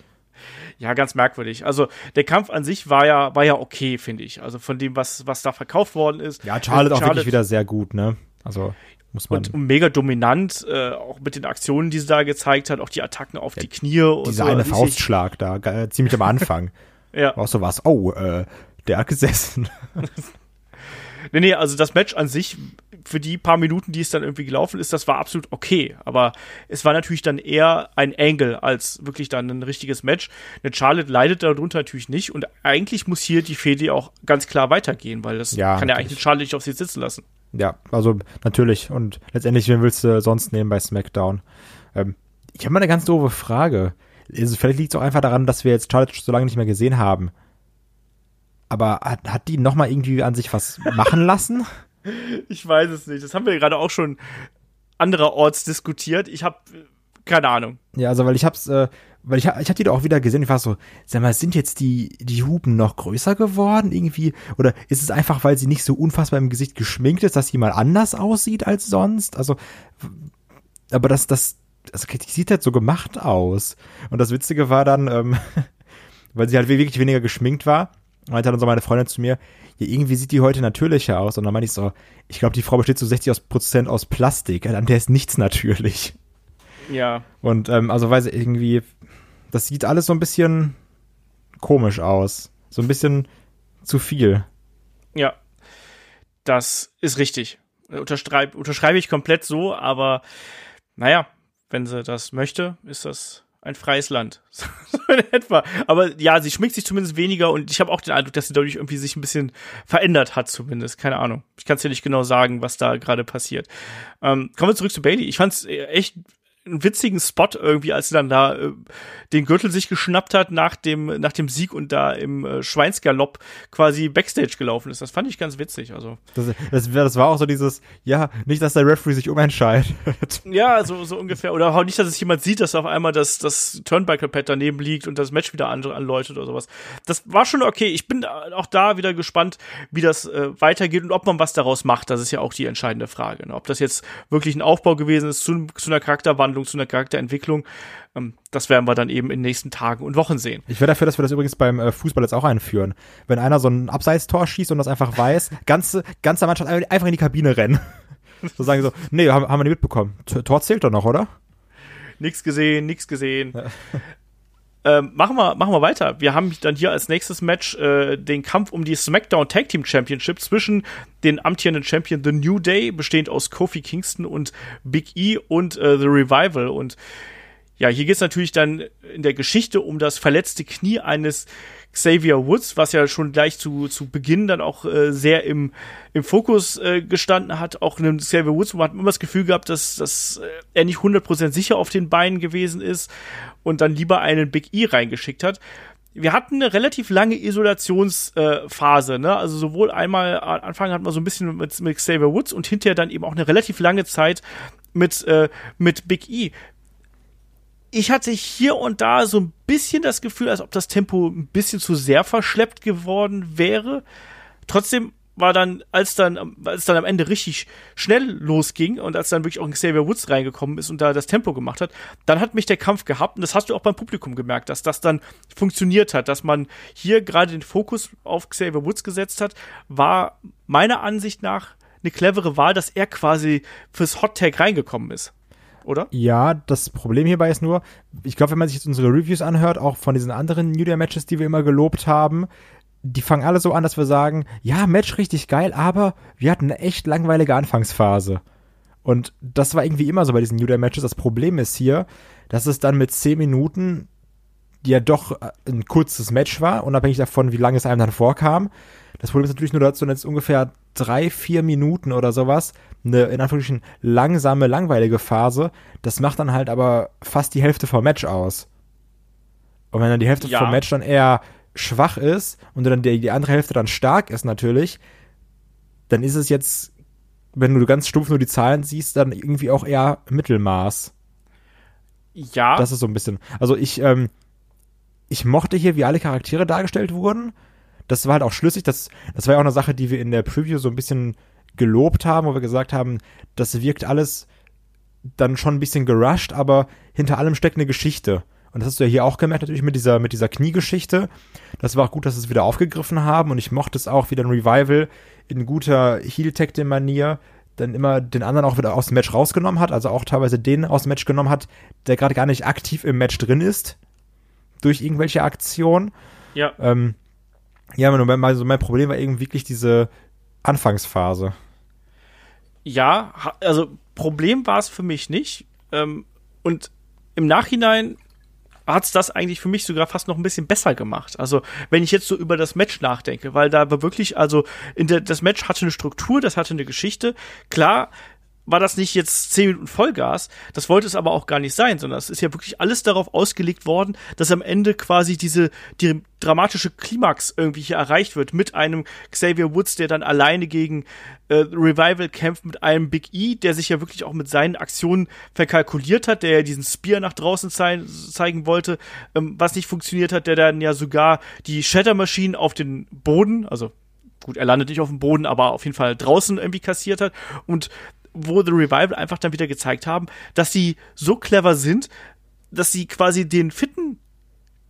ja, ganz merkwürdig. Also der Kampf an sich war ja, war ja okay, finde ich. Also von dem, was, was da verkauft worden ist. Ja, Charlotte, auch wirklich wieder sehr gut, ne? Also muss man. Und, mega dominant, äh, auch mit den Aktionen, die sie da gezeigt hat, auch die Attacken auf ja, die Knie und Dieser so. eine Faustschlag da, äh, ziemlich am Anfang. [LAUGHS] ja. Auch so was, oh, äh, der hat gesessen. [LAUGHS] nee, nee, also das Match an sich für die paar Minuten, die es dann irgendwie gelaufen ist, das war absolut okay. Aber es war natürlich dann eher ein Angle als wirklich dann ein richtiges Match. Eine Charlotte leidet darunter natürlich nicht und eigentlich muss hier die Fede auch ganz klar weitergehen, weil das Ja, kann ja eigentlich eine Charlotte nicht auf sie sitzen lassen. Ja, also natürlich. Und letztendlich, wen willst du sonst nehmen bei SmackDown? Ähm, ich habe mal eine ganz doofe Frage. Also vielleicht liegt es auch einfach daran, dass wir jetzt Charlotte so lange nicht mehr gesehen haben. Aber hat, hat die noch mal irgendwie an sich was [LAUGHS] machen lassen? Ich weiß es nicht. Das haben wir gerade auch schon andererorts diskutiert. Ich habe keine Ahnung. Ja, also weil ich hab's, äh, weil ich, ich hab die da auch wieder gesehen, ich war so, sag mal, sind jetzt die, die Hupen noch größer geworden irgendwie? Oder ist es einfach, weil sie nicht so unfassbar im Gesicht geschminkt ist, dass sie mal anders aussieht als sonst? Also, aber das, das, das die sieht halt so gemacht aus. Und das Witzige war dann, ähm, [LAUGHS] weil sie halt wirklich weniger geschminkt war, meinte dann so meine Freundin zu mir, ja, irgendwie sieht die heute natürlicher aus. Und dann meinte ich so, ich glaube, die Frau besteht zu 60 aus- Prozent aus Plastik, an der ist nichts natürlich. Ja. Und ähm, also weiß ich irgendwie, das sieht alles so ein bisschen komisch aus. So ein bisschen zu viel. Ja, das ist richtig. Unterschreibe, unterschreibe ich komplett so, aber naja, wenn sie das möchte, ist das ein freies Land. [LAUGHS] so in etwa. Aber ja, sie schminkt sich zumindest weniger und ich habe auch den Eindruck, dass sie dadurch irgendwie sich ein bisschen verändert hat, zumindest. Keine Ahnung. Ich kann es dir nicht genau sagen, was da gerade passiert. Ähm, kommen wir zurück zu Bailey. Ich fand es echt einen witzigen Spot irgendwie, als sie dann da äh, den Gürtel sich geschnappt hat nach dem, nach dem Sieg und da im äh, Schweinsgalopp quasi Backstage gelaufen ist. Das fand ich ganz witzig. Also, Das, das, das war auch so dieses, ja, nicht, dass der Referee sich umentscheidet. ja, so, so ungefähr. Oder auch nicht, dass es jemand sieht, dass auf einmal das, das Turnbuckle-Pad daneben liegt und das Match wieder an, anläutet oder sowas. Das war schon okay. Ich bin auch da wieder gespannt, wie das äh, weitergeht und ob man was daraus macht. Das ist ja auch die entscheidende Frage. Ne? Ob das jetzt wirklich ein Aufbau gewesen ist zu, zu einer Charakterwandlung, zu einer Charakterentwicklung. Ähm, das werden wir dann eben in den nächsten Tagen und Wochen sehen. Ich wäre dafür, dass wir das übrigens beim äh, Fußball jetzt auch einführen. Wenn einer so ein Abseitstor schießt und das einfach weiß, [LAUGHS] ganze, ganze Mannschaft einfach in die Kabine rennen. [LAUGHS] So sagen so, nee, haben, haben wir nicht mitbekommen. Tor zählt doch noch, oder? Nix gesehen, nix gesehen. Ähm, machen, wir, machen wir weiter. Wir haben dann hier als nächstes Match äh, den Kampf um die SmackDown Tag Team Championship zwischen den amtierenden Champion The New Day, bestehend aus Kofi Kingston und Big E und äh, The Revival. Und ja, hier geht es natürlich dann in der Geschichte um das verletzte Knie eines Xavier Woods, was ja schon gleich zu, zu Beginn dann auch äh, sehr im, im Fokus äh, gestanden hat. Auch einem Xavier Woods, man hat immer das Gefühl gehabt, dass, dass äh, er nicht 100% sicher auf den Beinen gewesen ist und dann lieber einen Big E reingeschickt hat. Wir hatten eine relativ lange Isolationsphase, äh, ne? Also sowohl einmal am Anfang hat man so ein bisschen mit, mit Xavier Woods und hinterher dann eben auch eine relativ lange Zeit mit, äh, mit Big E ich hatte hier und da so ein bisschen das Gefühl, als ob das Tempo ein bisschen zu sehr verschleppt geworden wäre. Trotzdem war dann, als dann, als dann am Ende richtig schnell losging und als dann wirklich auch Xavier Woods reingekommen ist und da das Tempo gemacht hat, dann hat mich der Kampf gehabt und das hast du auch beim Publikum gemerkt, dass das dann funktioniert hat, dass man hier gerade den Fokus auf Xavier Woods gesetzt hat, war meiner Ansicht nach eine clevere Wahl, dass er quasi fürs Hot Tag reingekommen ist. Oder? Ja, das Problem hierbei ist nur, ich glaube, wenn man sich jetzt unsere Reviews anhört, auch von diesen anderen New Day Matches, die wir immer gelobt haben, die fangen alle so an, dass wir sagen, ja, Match richtig geil, aber wir hatten eine echt langweilige Anfangsphase. Und das war irgendwie immer so bei diesen New Day Matches. Das Problem ist hier, dass es dann mit 10 Minuten die ja doch äh, ein kurzes Match war, unabhängig davon, wie lange es einem dann vorkam. Das Problem ist natürlich nur, dass du jetzt ungefähr drei, vier Minuten oder sowas, eine in Anführungsstrichen langsame, langweilige Phase, das macht dann halt aber fast die Hälfte vom Match aus. Und wenn dann die Hälfte Ja. vom Match dann eher schwach ist und dann die, die andere Hälfte dann stark ist natürlich, dann ist es jetzt, wenn du ganz stumpf nur die Zahlen siehst, dann irgendwie auch eher Mittelmaß. Ja. Das ist so ein bisschen. Also ich, ähm, ich mochte hier, wie alle Charaktere dargestellt wurden. Das war halt auch schlüssig. Das, das war ja auch eine Sache, die wir in der Preview so ein bisschen gelobt haben, wo wir gesagt haben, das wirkt alles dann schon ein bisschen gerusht, aber hinter allem steckt eine Geschichte. Und das hast du ja hier auch gemerkt, natürlich mit dieser, mit dieser Kniegeschichte. Das war auch gut, dass sie es wieder aufgegriffen haben und ich mochte es auch wieder ein Revival in guter Heel-Tactim-Manier dann immer den anderen auch wieder aus dem Match rausgenommen hat, also auch teilweise den aus dem Match genommen hat, der gerade gar nicht aktiv im Match drin ist, durch irgendwelche Aktionen. ja. Ähm, ja, also mein Problem war eben wirklich diese Anfangsphase. Ja, also Problem war es für mich nicht. Ähm, und im Nachhinein hat es das eigentlich für mich sogar fast noch ein bisschen besser gemacht. Also, wenn ich jetzt so über das Match nachdenke, weil da war wirklich, also, in der, das Match hatte eine Struktur, das hatte eine Geschichte. Klar, war das nicht jetzt 10 Minuten Vollgas. Das wollte es aber auch gar nicht sein, sondern es ist ja wirklich alles darauf ausgelegt worden, dass am Ende quasi diese die dramatische Klimax irgendwie hier erreicht wird mit einem Xavier Woods, der dann alleine gegen äh, Revival kämpft, mit einem Big E, der sich ja wirklich auch mit seinen Aktionen verkalkuliert hat, der ja diesen Spear nach draußen zei zeigen wollte, ähm, was nicht funktioniert hat, der dann ja sogar die Shatter Machine auf den Boden, also gut, er landet nicht auf dem Boden, aber auf jeden Fall draußen irgendwie kassiert hat und wo The Revival einfach dann wieder gezeigt haben, dass sie so clever sind, dass sie quasi den fitten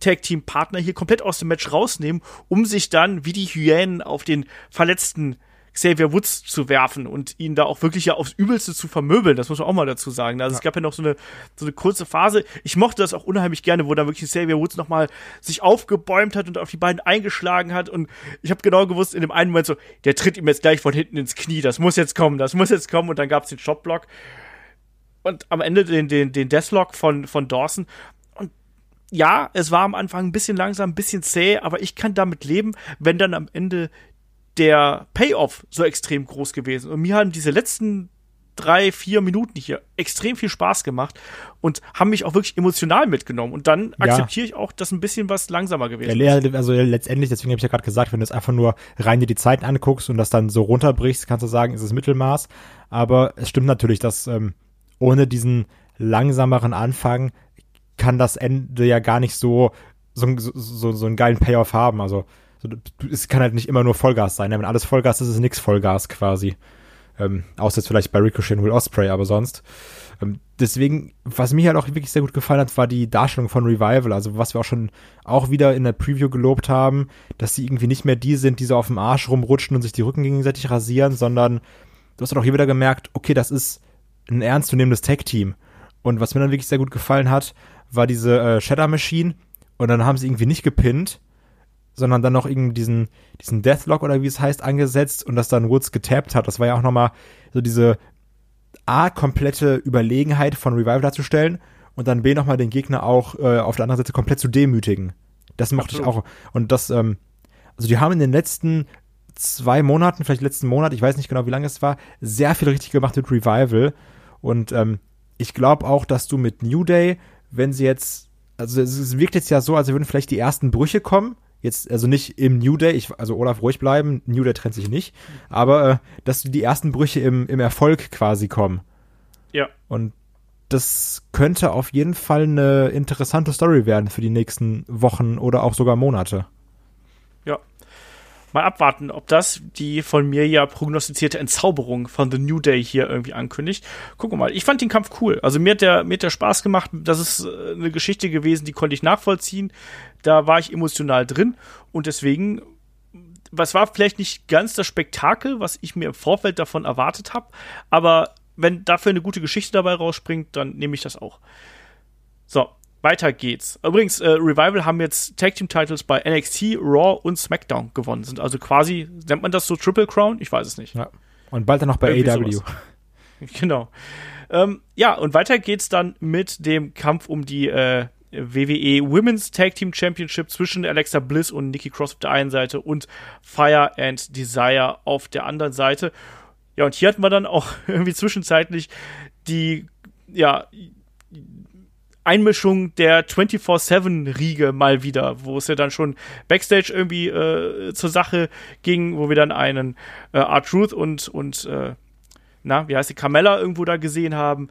Tag-Team-Partner hier komplett aus dem Match rausnehmen, um sich dann wie die Hyänen auf den verletzten Xavier Woods zu werfen und ihn da auch wirklich ja aufs Übelste zu vermöbeln. Das muss man auch mal dazu sagen. Also ja. es gab ja noch so eine, so eine kurze Phase. Ich mochte das auch unheimlich gerne, wo dann wirklich Xavier Woods nochmal sich aufgebäumt hat und auf die beiden eingeschlagen hat. Und ich habe genau gewusst, in dem einen Moment so, der tritt ihm jetzt gleich von hinten ins Knie. Das muss jetzt kommen, das muss jetzt kommen. Und dann gab es den Shopblock. Und am Ende den, den, den Deathlock von, von Dawson ja, es war am Anfang ein bisschen langsam, ein bisschen zäh, aber ich kann damit leben, wenn dann am Ende der Payoff so extrem groß gewesen. Und mir haben diese letzten drei, vier Minuten hier extrem viel Spaß gemacht und haben mich auch wirklich emotional mitgenommen. Und dann ja. akzeptiere ich auch, dass ein bisschen was langsamer gewesen ja, ist. Also letztendlich, deswegen habe ich ja gerade gesagt, wenn du es einfach nur rein dir die Zeit anguckst und das dann so runterbrichst, kannst du sagen, ist es Mittelmaß. Aber es stimmt natürlich, dass ähm, ohne diesen langsameren Anfang kann das Ende ja gar nicht so so, so, so einen geilen Payoff haben. Also so, es kann halt nicht immer nur Vollgas sein. Ne? Wenn alles Vollgas ist, ist es nix Vollgas quasi. Ähm, außer jetzt vielleicht bei Ricochet und Will Osprey, aber sonst. Ähm, deswegen, was mir halt auch wirklich sehr gut gefallen hat, war die Darstellung von Revival. Also was wir auch schon auch wieder in der Preview gelobt haben, dass sie irgendwie nicht mehr die sind, die so auf dem Arsch rumrutschen und sich die Rücken gegenseitig rasieren, sondern du hast auch hier wieder gemerkt, okay, das ist ein ernstzunehmendes Tag-Team. Und was mir dann wirklich sehr gut gefallen hat, war diese äh, Shatter Machine. Und dann haben sie irgendwie nicht gepinnt, sondern dann noch irgendwie diesen, diesen Deathlock oder wie es heißt, angesetzt und das dann Woods getappt hat. Das war ja auch nochmal so diese A, komplette Überlegenheit von Revival darzustellen und dann B, nochmal den Gegner auch äh, auf der anderen Seite komplett zu demütigen. Das mochte Absolut. ich auch. Und das, ähm, also die haben in den letzten zwei Monaten, vielleicht letzten Monat, ich weiß nicht genau, wie lange es war, sehr viel richtig gemacht mit Revival. Und ähm, ich glaube auch, dass du mit New Day, wenn sie jetzt, also es wirkt jetzt ja so, als würden vielleicht die ersten Brüche kommen, jetzt, also nicht im New Day, ich, also Olaf ruhig bleiben, New Day trennt sich nicht, aber äh, dass die ersten Brüche im, im Erfolg quasi kommen. Ja. Und das könnte auf jeden Fall eine interessante Story werden für die nächsten Wochen oder auch sogar Monate mal abwarten, ob das die von mir ja prognostizierte Entzauberung von The New Day hier irgendwie ankündigt. Gucken wir mal. Ich fand den Kampf cool. Also mir hat der, mir hat der Spaß gemacht. Das ist äh, eine Geschichte gewesen, die konnte ich nachvollziehen. Da war ich emotional drin und deswegen was war vielleicht nicht ganz das Spektakel, was ich mir im Vorfeld davon erwartet habe, aber wenn dafür eine gute Geschichte dabei rausspringt, dann nehme ich das auch. So, weiter geht's. Übrigens, äh, Revival haben jetzt Tag Team Titles bei NXT, Raw und SmackDown gewonnen. Sind also quasi, nennt man das so Triple Crown? Ich weiß es nicht. Ja. Und bald dann noch bei Irgendwie AW. [LAUGHS] Genau. Ähm, ja, und weiter geht's dann mit dem Kampf um die äh, WWE Women's Tag Team Championship zwischen Alexa Bliss und Nikki Cross auf der einen Seite und Fire and Desire auf der anderen Seite. Ja, und hier hatten wir dann auch [LAUGHS] irgendwie zwischenzeitlich die, ja, Einmischung der 24-7-Riege mal wieder, wo es ja dann schon Backstage irgendwie äh, zur Sache ging, wo wir dann einen äh, R-Truth und, und äh, na, wie heißt die, Carmella irgendwo da gesehen haben.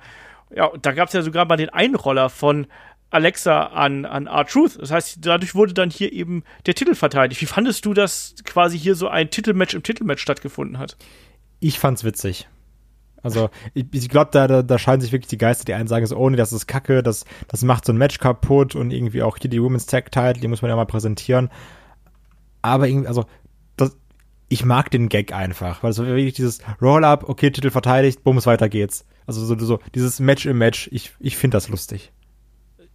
Ja, da gab es ja sogar mal den Einroller von Alexa an, an R-Truth. Das heißt, dadurch wurde dann hier eben der Titel verteidigt. Wie fandest du, dass quasi hier so ein Titelmatch im Titelmatch stattgefunden hat? Ich fand's witzig. Also ich, ich glaube, da, da, da scheiden sich wirklich die Geister. Die einen sagen so, oh nee, das ist kacke, das, das macht so ein Match kaputt und irgendwie auch hier die Women's Tag Title, die muss man ja mal präsentieren. Aber irgendwie, also das, ich mag den Gag einfach, weil es wirklich dieses Roll-Up, okay, Titel verteidigt, bums, weiter geht's. Also so, so dieses Match im Match, ich, ich finde das lustig.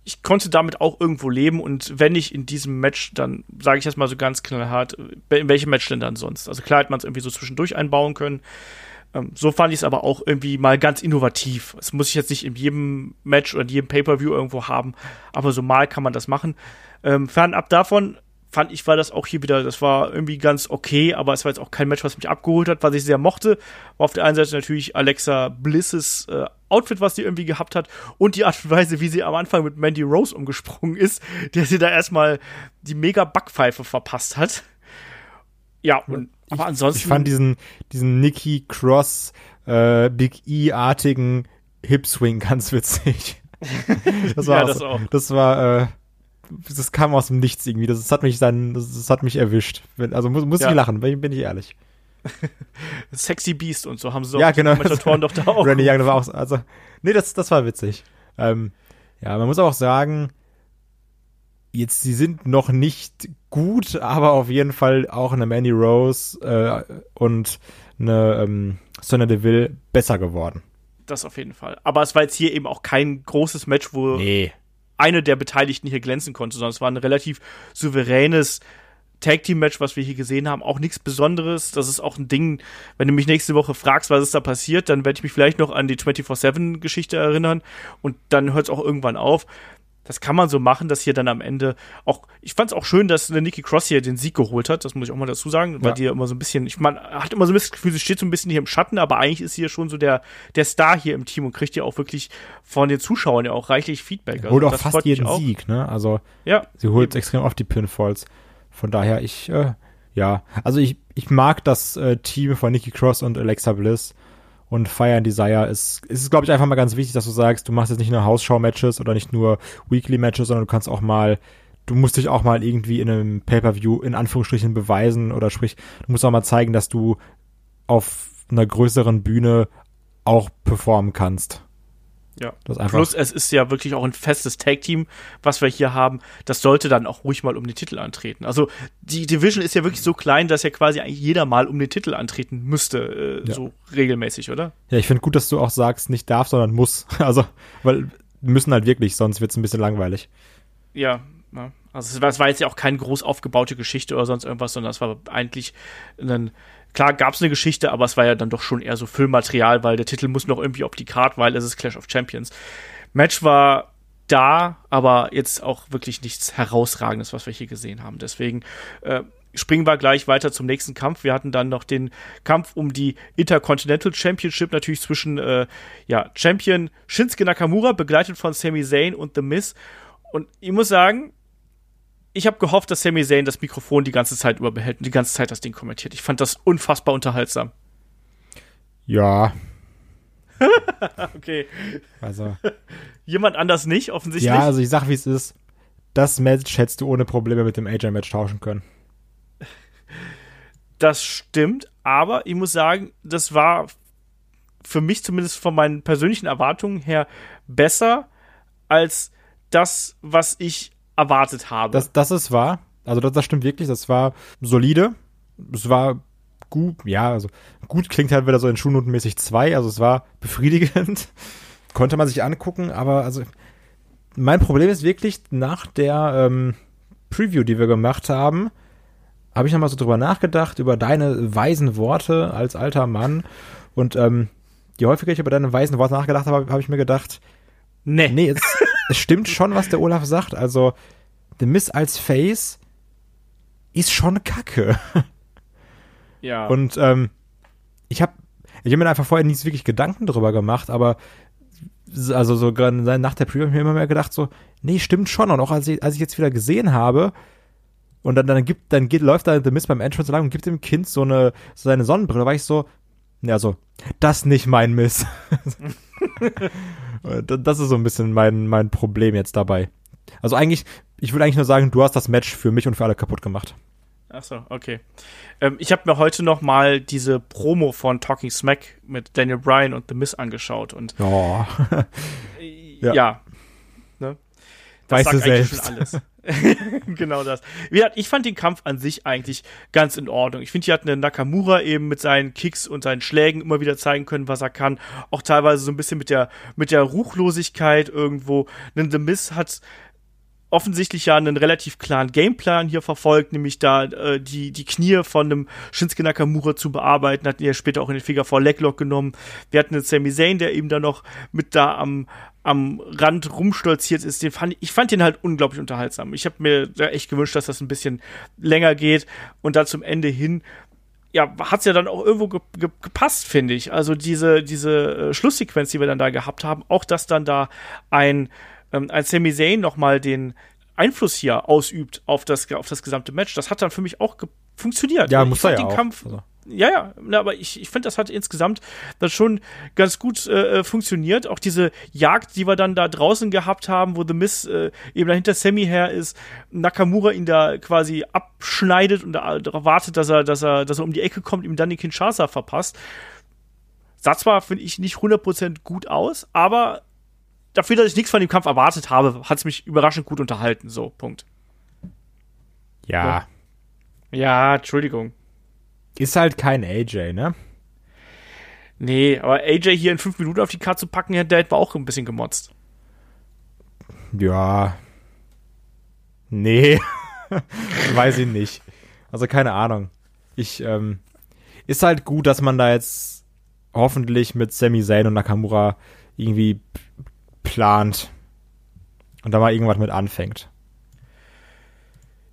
Ich konnte damit auch irgendwo leben und wenn nicht in diesem Match, dann sage ich das mal so ganz knallhart, in welchem Match denn dann sonst? Also klar hätte man es irgendwie so zwischendurch einbauen können so fand ich es aber auch irgendwie mal ganz innovativ. Das muss ich jetzt nicht in jedem Match oder in jedem Pay-Per-View irgendwo haben, aber so mal kann man das machen. Ähm, fernab davon fand ich, war das auch hier wieder, das war irgendwie ganz okay, aber es war jetzt auch kein Match, was mich abgeholt hat, was ich sehr mochte. War auf der einen Seite natürlich Alexa Blisses äh, Outfit, was sie irgendwie gehabt hat und die Art und Weise, wie sie am Anfang mit Mandy Rose umgesprungen ist, der sie da erstmal die mega Backpfeife verpasst hat. Ja, und aber ansonsten. Ich fand diesen, diesen Nikki Cross, äh, Big E-artigen Hip Swing ganz witzig. [LAUGHS] das war, ja, das, auch. das war, äh, das kam aus dem Nichts irgendwie. Das, das hat mich dann, das, das, hat mich erwischt. Also muss, muss ja. ich lachen, bin ich ehrlich. [LAUGHS] Sexy Beast und so haben sie ja, auch genau. Kommentatoren doch da [LAUGHS] auch. Randy Young war auch, also, nee, das, das war witzig. Ähm, ja, man muss auch sagen, jetzt, sie sind noch nicht gut, aber auf jeden Fall auch eine Manny Rose äh, und eine ähm, Sonya Deville besser geworden. Das auf jeden Fall. Aber es war jetzt hier eben auch kein großes Match, wo nee eine der Beteiligten hier glänzen konnte, sondern es war ein relativ souveränes Tag Team Match, was wir hier gesehen haben, auch nichts Besonderes. Das ist auch ein Ding, wenn du mich nächste Woche fragst, was ist da passiert, dann werde ich mich vielleicht noch an die 24/7 Geschichte erinnern und dann hört es auch irgendwann auf das kann man so machen, dass hier dann am Ende auch, ich fand es auch schön, dass Nikki Cross hier den Sieg geholt hat, das muss ich auch mal dazu sagen, weil ja. die ja immer so ein bisschen, ich man hat immer so ein bisschen das Gefühl, sie steht so ein bisschen hier im Schatten, aber eigentlich ist sie ja schon so der, der Star hier im Team und kriegt ja auch wirklich von den Zuschauern ja auch reichlich Feedback. Also, holt auch fast jeden Sieg, ne? Also, ja, sie holt extrem oft die Pinfalls. Von daher, ich, äh, ja, also ich, ich mag das äh, Team von Nikki Cross und Alexa Bliss und Fire and Desire ist, ist glaube ich, einfach mal ganz wichtig, dass du sagst, du machst jetzt nicht nur Hausschau-Matches oder nicht nur Weekly-Matches, sondern du kannst auch mal, du musst dich auch mal irgendwie in einem Pay-Per-View in Anführungsstrichen beweisen oder sprich, du musst auch mal zeigen, dass du auf einer größeren Bühne auch performen kannst. Ja. Plus, es ist ja wirklich auch ein festes Tag-Team, was wir hier haben. Das sollte dann auch ruhig mal um den Titel antreten. Also, die Division ist ja wirklich so klein, dass ja quasi eigentlich jeder mal um den Titel antreten müsste, äh, ja. so regelmäßig, oder? Ja, ich finde gut, dass du auch sagst, nicht darf, sondern muss. [LAUGHS] Also, weil müssen halt wirklich, sonst wird es ein bisschen langweilig. Ja, ja. Also, es war, es war jetzt ja auch keine groß aufgebaute Geschichte oder sonst irgendwas, sondern es war eigentlich ein Klar gab es eine Geschichte, aber es war ja dann doch schon eher so Füllmaterial, weil der Titel muss noch irgendwie auf die Karte, weil es ist Clash of Champions. Match war da, aber jetzt auch wirklich nichts Herausragendes, was wir hier gesehen haben. Deswegen äh, springen wir gleich weiter zum nächsten Kampf. Wir hatten dann noch den Kampf um die Intercontinental Championship, natürlich zwischen äh, ja, Champion Shinsuke Nakamura, begleitet von Sami Zayn und The Miz. Und ich muss sagen, ich habe gehofft, dass Sami Zayn das Mikrofon die ganze Zeit überbehält und die ganze Zeit das Ding kommentiert. Ich fand das unfassbar unterhaltsam. Ja. [LAUGHS] okay. Also. Jemand anders nicht, offensichtlich. Ja, also ich sag, wie es ist. Das Match hättest du ohne Probleme mit dem AJ-Match tauschen können. Das stimmt, aber ich muss sagen, das war für mich zumindest von meinen persönlichen Erwartungen her besser als das, was ich erwartet habe. Das, das ist wahr. Also das, das stimmt wirklich. Das war solide. Es war gut, ja, also gut klingt halt wieder so in Schulnotenmäßig zwei. Also es war befriedigend. [LAUGHS] Konnte man sich angucken, aber also mein Problem ist wirklich, nach der ähm, Preview, die wir gemacht haben, habe ich nochmal so drüber nachgedacht, über deine weisen Worte als alter Mann. Und ähm, je häufiger ich über deine weisen Worte nachgedacht habe, habe ich mir gedacht, nee, nee, es, [LAUGHS] es stimmt schon, was der Olaf sagt. Also, The Miss als Face ist schon kacke. [LAUGHS] Ja. Und ähm, ich habe ich hab mir einfach vorher nie wirklich Gedanken drüber gemacht, aber also so gerade nach der Preview habe ich mir immer mehr gedacht so, nee, stimmt schon. Und auch als ich, als ich jetzt wieder gesehen habe und dann, dann gibt, dann geht, läuft da The Mist beim Entrance lang und gibt dem Kind so eine, so seine Sonnenbrille, war ich so, ja, so, das nicht mein Miss. [LAUGHS] das ist so ein bisschen mein, mein Problem jetzt dabei. Also eigentlich, ich würde eigentlich nur sagen, du hast das Match für mich und für alle kaputt gemacht. Ach so, okay. Ähm, ich habe mir heute noch mal diese Promo von Talking Smack mit Daniel Bryan und The Miz angeschaut und oh. [LAUGHS] ja. ja. Ne? Das weißt sagt du selbst. schon alles. [LAUGHS] genau das. Ich fand den Kampf an sich eigentlich ganz in Ordnung. Ich finde, hier hat eine Nakamura eben mit seinen Kicks und seinen Schlägen immer wieder zeigen können, was er kann. Auch teilweise so ein bisschen mit der, mit der Ruchlosigkeit irgendwo. Denn The Miz hat offensichtlich ja einen relativ klaren Gameplan hier verfolgt, nämlich da äh, die, die Knie von einem Shinsuke Nakamura zu bearbeiten, hatten ja später auch in den Figure 4 Leglock genommen. Wir hatten einen Sami Zayn, der eben da noch mit da am, am Rand rumstolziert ist. Den fand, ich fand den halt unglaublich unterhaltsam. Ich habe mir da echt gewünscht, dass das ein bisschen länger geht und dann zum Ende hin ja, hat's ja dann auch irgendwo ge ge gepasst, finde ich. Also diese, diese äh, Schlusssequenz, die wir dann da gehabt haben, auch dass dann da ein ähm, als Sami Zayn nochmal den Einfluss hier ausübt auf das, auf das gesamte Match, das hat dann für mich auch funktioniert. Ja, muss er ja den auch. Kampf, Also. Ja, ja, na, aber ich, ich finde, das hat insgesamt dann schon ganz gut äh, äh, funktioniert. Auch diese Jagd, die wir dann da draußen gehabt haben, wo The Miz äh, eben dahinter Sammy her ist, Nakamura ihn da quasi abschneidet und da, wartet, dass er, dass er, dass er um die Ecke kommt, ihm dann die Kinshasa verpasst. Sah zwar, finde ich, nicht 100% gut aus, aber dafür, dass ich nichts von dem Kampf erwartet habe, hat es mich überraschend gut unterhalten. So, Punkt. Ja. Ja, Entschuldigung. Ist halt kein AJ, ne? Nee, aber AJ hier in fünf Minuten auf die Karte zu packen, der hätte auch ein bisschen gemotzt. Ja. Nee. [LAUGHS] Weiß ich nicht. Also keine Ahnung. Ich, ähm, ist halt gut, dass man da jetzt hoffentlich mit Sami Zayn und Nakamura irgendwie plant und da mal irgendwas mit anfängt.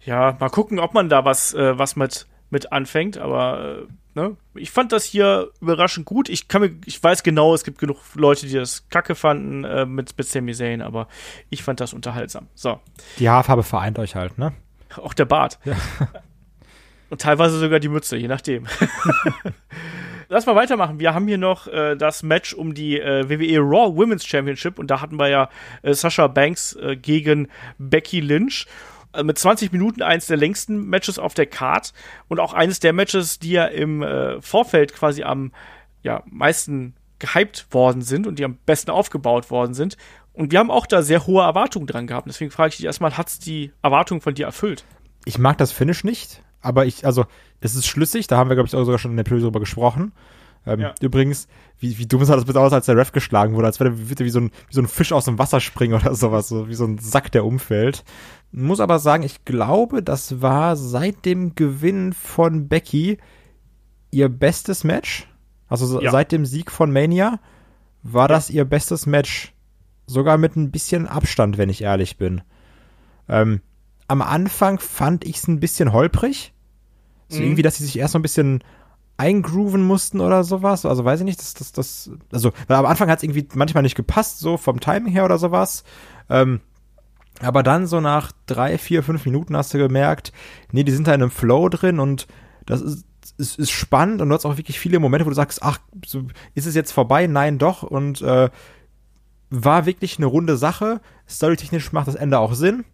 Ja, mal gucken, ob man da was, äh, was mit, mit anfängt, aber äh, ne? ich fand das hier überraschend gut. Ich kann mir, ich weiß genau, es gibt genug Leute, die das kacke fanden äh, mit, mit Sami Zayn, aber ich fand das unterhaltsam. So, Die Haarfarbe vereint euch halt, ne? auch der Bart. [LAUGHS] Und teilweise sogar die Mütze, je nachdem. [LAUGHS] Lass mal weitermachen. Wir haben hier noch äh, das Match um die äh, WWE Raw Women's Championship und da hatten wir ja äh, Sasha Banks äh, gegen Becky Lynch. Äh, Mit 20 Minuten eines der längsten Matches auf der Card und auch eines der Matches, die ja im äh, Vorfeld quasi am ja, meisten gehypt worden sind und die am besten aufgebaut worden sind. Und wir haben auch da sehr hohe Erwartungen dran gehabt. Deswegen frage ich dich erstmal, hat's die Erwartungen von dir erfüllt? Ich mag das Finish nicht, aber ich, also, es ist schlüssig, da haben wir, glaube ich, auch sogar schon in der Episode drüber gesprochen. Ähm, Ja. Übrigens, wie, wie dumm sah das bitte aus, als der Ref geschlagen wurde, als würde er wie so, ein, wie so ein Fisch aus dem Wasser springen oder sowas, so wie so ein Sack, der umfällt. Muss aber sagen, ich glaube, das war seit dem Gewinn von Becky ihr bestes Match. Also so- Ja. seit dem Sieg von Mania war das ihr bestes Match. Sogar mit ein bisschen Abstand, wenn ich ehrlich bin. Ähm, am Anfang fand ich es ein bisschen holprig. So Mhm. irgendwie, dass sie sich erst so ein bisschen eingrooven mussten oder sowas. Also weiß ich nicht, das, das, das, also, weil am Anfang hat es irgendwie manchmal nicht gepasst, so vom Timing her oder sowas. Ähm, aber dann so nach drei, vier, fünf Minuten hast du gemerkt, nee, die sind da in einem Flow drin und das ist, ist, ist spannend und du hast auch wirklich viele Momente, wo du sagst, ach, ist es jetzt vorbei? Nein, doch. Und äh, war wirklich eine runde Sache. Storytechnisch macht das Ende auch Sinn,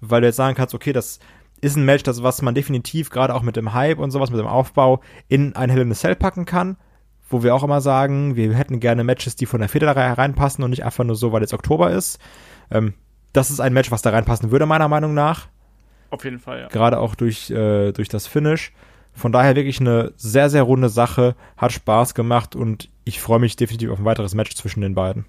weil du jetzt sagen kannst, okay, das ist ein Match, das was man definitiv gerade auch mit dem Hype und sowas, mit dem Aufbau in ein Hell in a Cell packen kann, wo wir auch immer sagen, wir hätten gerne Matches, die von der Federreihe reinpassen und nicht einfach nur so, weil jetzt Oktober ist. Ähm, das ist ein Match, was da reinpassen würde, meiner Meinung nach. Auf jeden Fall, ja. Gerade auch durch, äh, durch das Finish. Von daher wirklich eine sehr, sehr runde Sache, hat Spaß gemacht und ich freue mich definitiv auf ein weiteres Match zwischen den beiden.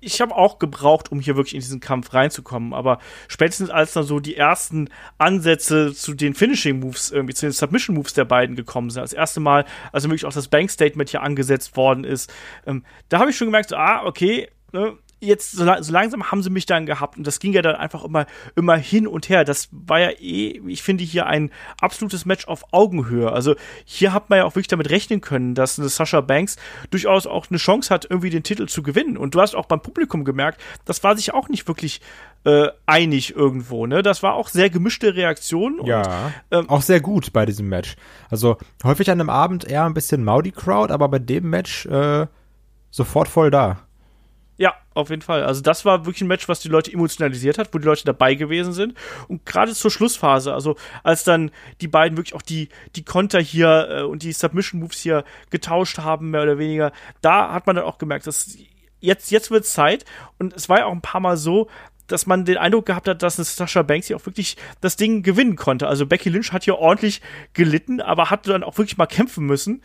ich habe auch gebraucht, um hier wirklich in diesen Kampf reinzukommen. Aber spätestens als dann so die ersten Ansätze zu den Finishing Moves, irgendwie zu den Submission Moves der beiden gekommen sind, das erste Mal, also wirklich auch das Bank Statement hier angesetzt worden ist, ähm, da habe ich schon gemerkt, so, ah, okay, ne, jetzt so, so langsam haben sie mich dann gehabt und das ging ja dann einfach immer immer hin und her. Das war ja eh, ich finde hier ein absolutes Match auf Augenhöhe. Also hier hat man ja auch wirklich damit rechnen können, dass eine Sasha Banks durchaus auch eine Chance hat, irgendwie den Titel zu gewinnen. Und du hast auch beim Publikum gemerkt, das war sich auch nicht wirklich äh, einig irgendwo. Ne, das war auch sehr gemischte Reaktionen. Und, ähm, auch sehr gut bei diesem Match. Also häufig an einem Abend eher ein bisschen Maudi Crowd, aber bei dem Match äh, sofort voll da. Ja, auf jeden Fall. Also das war wirklich ein Match, was die Leute emotionalisiert hat, wo die Leute dabei gewesen sind. Und gerade zur Schlussphase, also als dann die beiden wirklich auch die, die Konter hier äh, und die Submission Moves hier getauscht haben, mehr oder weniger, da hat man dann auch gemerkt, dass jetzt, jetzt wird Zeit. Und es war ja auch ein paar Mal so, dass man den Eindruck gehabt hat, dass Sasha Banks hier auch wirklich das Ding gewinnen konnte. Also Becky Lynch hat hier ordentlich gelitten, aber hat dann auch wirklich mal kämpfen müssen.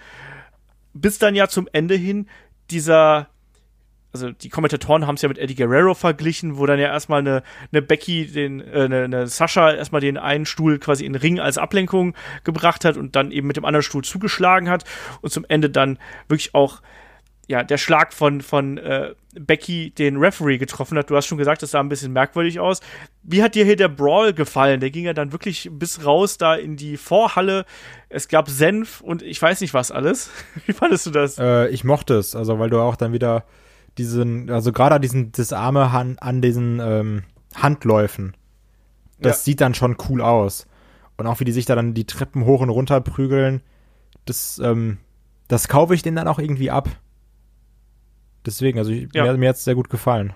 Bis dann ja zum Ende hin dieser also die Kommentatoren haben es ja mit Eddie Guerrero verglichen, wo dann ja erstmal eine, eine Becky, den, äh, eine, eine Sascha erstmal den einen Stuhl quasi in den Ring als Ablenkung gebracht hat und dann eben mit dem anderen Stuhl zugeschlagen hat und zum Ende dann wirklich auch ja, der Schlag von, von äh, Becky den Referee getroffen hat. Du hast schon gesagt, das sah ein bisschen merkwürdig aus. Wie hat dir hier der Brawl gefallen? Der ging ja dann wirklich bis raus da in die Vorhalle. Es gab Senf und ich weiß nicht was alles. [LAUGHS] Wie fandest du das? Äh, ich mochte es, also weil du auch dann wieder diesen, also gerade diesen, das Arme an, an diesen ähm, Handläufen, das ja. sieht dann schon cool aus. Und auch wie die sich da dann die Treppen hoch und runter prügeln, das, ähm, das kaufe ich denen dann auch irgendwie ab. Deswegen, also ich, ja. mir, mir hat es sehr gut gefallen.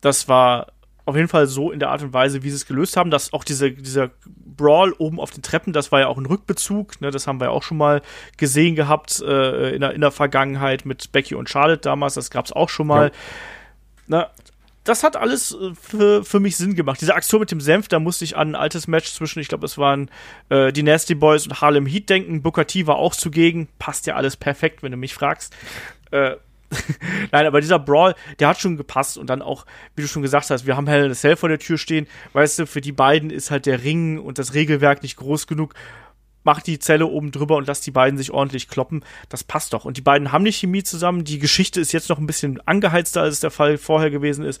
Das war auf jeden Fall so in der Art und Weise, wie sie es gelöst haben, dass auch diese, dieser Brawl oben auf den Treppen, das war ja auch ein Rückbezug, ne, das haben wir ja auch schon mal gesehen gehabt äh, in, der, in der Vergangenheit mit Becky und Charlotte damals, das gab es auch schon mal. Ja. Na, das hat alles äh, für, für mich Sinn gemacht. Diese Aktion mit dem Senf, da musste ich an ein altes Match zwischen, ich glaube, es waren äh, die Nasty Boys und Harlem Heat denken. Booker T war auch zugegen. Passt ja alles perfekt, wenn du mich fragst. Äh, [LAUGHS] Nein, aber dieser Brawl, der hat schon gepasst und dann auch, wie du schon gesagt hast, wir haben Hell in a Cell vor der Tür stehen. Weißt du, für die beiden ist halt der Ring und das Regelwerk nicht groß genug. Mach die Zelle oben drüber und lass die beiden sich ordentlich kloppen. Das passt doch. Und die beiden haben nicht Chemie zusammen. Die Geschichte ist jetzt noch ein bisschen angeheizter, als es der Fall vorher gewesen ist.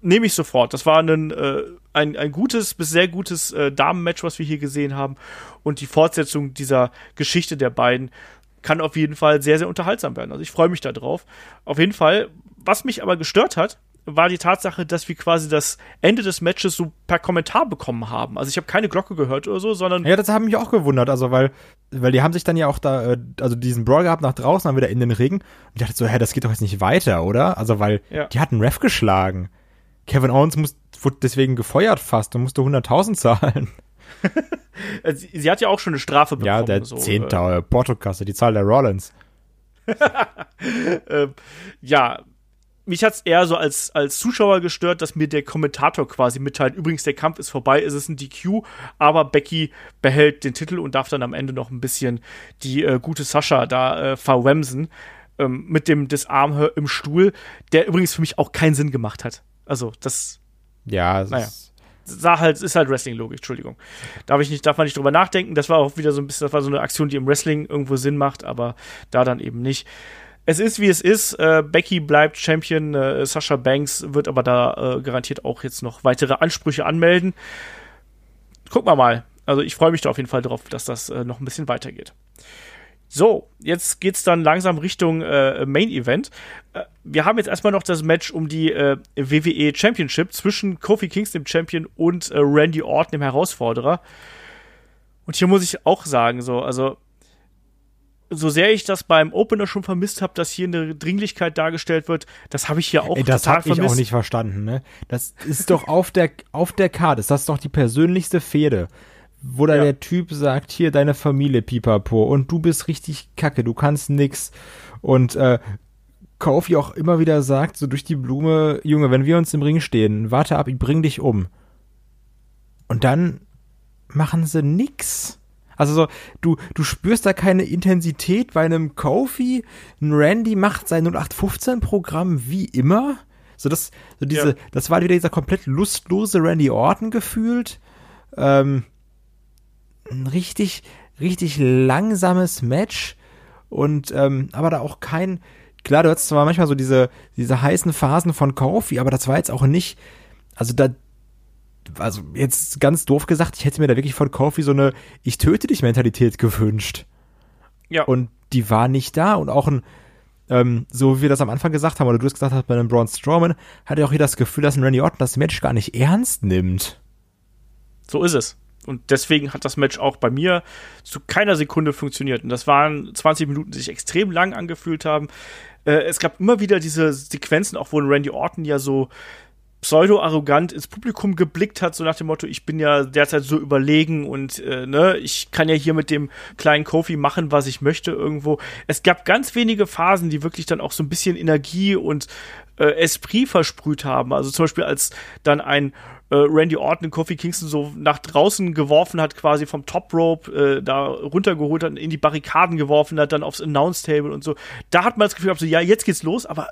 Nehme ich sofort. Das war ein, äh, ein, ein gutes bis sehr gutes äh, Damenmatch, was wir hier gesehen haben. Und die Fortsetzung dieser Geschichte der beiden kann auf jeden Fall sehr, sehr unterhaltsam werden. Also ich freue mich da drauf. Auf jeden Fall. Was mich aber gestört hat, war die Tatsache, dass wir quasi das Ende des Matches so per Kommentar bekommen haben. Also ich habe keine Glocke gehört oder so, sondern. Ja, das hat mich auch gewundert, also weil, weil die haben sich dann ja auch da, äh, also diesen Brawl gehabt nach draußen, dann wieder in den Ring. Und ich dachte so, hä, das geht doch jetzt nicht weiter, oder? Also weil ja. die hatten Ref geschlagen. Kevin Owens muss, wurde deswegen gefeuert fast und musste 100.000 [LAUGHS] zahlen. Sie, [LAUGHS] sie, hat ja auch schon eine Strafe bekommen. Ja, der so, Zehnte äh, Portokasse, die Zahl der Rollins. [LAUGHS] äh, ja, mich hat es eher so als, als Zuschauer gestört, dass mir der Kommentator quasi mitteilt, übrigens, der Kampf ist vorbei, es ist ein DQ, aber Becky behält den Titel und darf dann am Ende noch ein bisschen die äh, gute Sascha da äh, verwemsen ähm, mit dem Disarm im Stuhl, der übrigens für mich auch keinen Sinn gemacht hat. Also, das. Ja, naja sah halt, ist halt Wrestling-Logik, Entschuldigung. Darf ich nicht, darf man nicht drüber nachdenken. Das war auch wieder so ein bisschen, das war so eine Aktion, die im Wrestling irgendwo Sinn macht, aber da dann eben nicht. Es ist, wie es ist. Äh, Becky bleibt Champion. Äh, Sasha Banks wird aber da äh, garantiert auch jetzt noch weitere Ansprüche anmelden. Gucken wir mal. Also ich freue mich da auf jeden Fall drauf, dass das äh, noch ein bisschen weitergeht. So, jetzt geht's dann langsam Richtung äh, Main Event. Äh, wir haben jetzt erstmal noch das Match um die äh, WWE Championship zwischen Kofi Kingston, dem Champion, und äh, Randy Orton, dem Herausforderer. Und hier muss ich auch sagen, so, also so sehr ich das beim Opener schon vermisst habe, dass hier eine Dringlichkeit dargestellt wird, das habe ich hier auch Ey, das total hab vermisst. ich auch nicht verstanden, ne? Das ist doch auf der auf der Karte, das ist doch die persönlichste Fehde wo da ja. der Typ sagt, hier deine Familie, Pipapo, und du bist richtig kacke, du kannst nix. Und äh, Kofi auch immer wieder sagt, so durch die Blume, Junge, wenn wir uns im Ring stehen, warte ab, ich bring dich um. Und dann machen sie nix. Also so, du, du spürst da keine Intensität bei einem Kofi. Ein Randy macht sein 0815-Programm wie immer. So, das, so diese, ja. das war wieder dieser komplett lustlose Randy Orton gefühlt. Ähm, ein richtig, richtig langsames Match und ähm, aber da auch kein, klar, du hattest zwar manchmal so diese, diese heißen Phasen von Kofi, aber das war jetzt auch nicht, also da, also jetzt ganz doof gesagt, ich hätte mir da wirklich von Kofi so eine Ich töte dich Mentalität gewünscht. Ja. Und die war nicht da und auch ein, ähm, so wie wir das am Anfang gesagt haben, oder du es gesagt hast bei einem Braun Strowman, hatte ich auch hier das Gefühl, dass ein Randy Orton das Match gar nicht ernst nimmt. So ist es. Und deswegen hat das Match auch bei mir zu keiner Sekunde funktioniert. Und das waren 20 Minuten, die sich extrem lang angefühlt haben. Äh, es gab immer wieder diese Sequenzen, auch wo Randy Orton ja so pseudo-arrogant ins Publikum geblickt hat, so nach dem Motto, ich bin ja derzeit so überlegen und äh, ne, ich kann ja hier mit dem kleinen Kofi machen, was ich möchte irgendwo. Es gab ganz wenige Phasen, die wirklich dann auch so ein bisschen Energie und äh, Esprit versprüht haben. Also zum Beispiel als dann ein äh, Randy Orton Kofi Kingston so nach draußen geworfen hat, quasi vom Top Rope äh, da runtergeholt hat, in die Barrikaden geworfen hat, dann aufs Announce Table und so. Da hat man das Gefühl gehabt, so, ja, jetzt geht's los, aber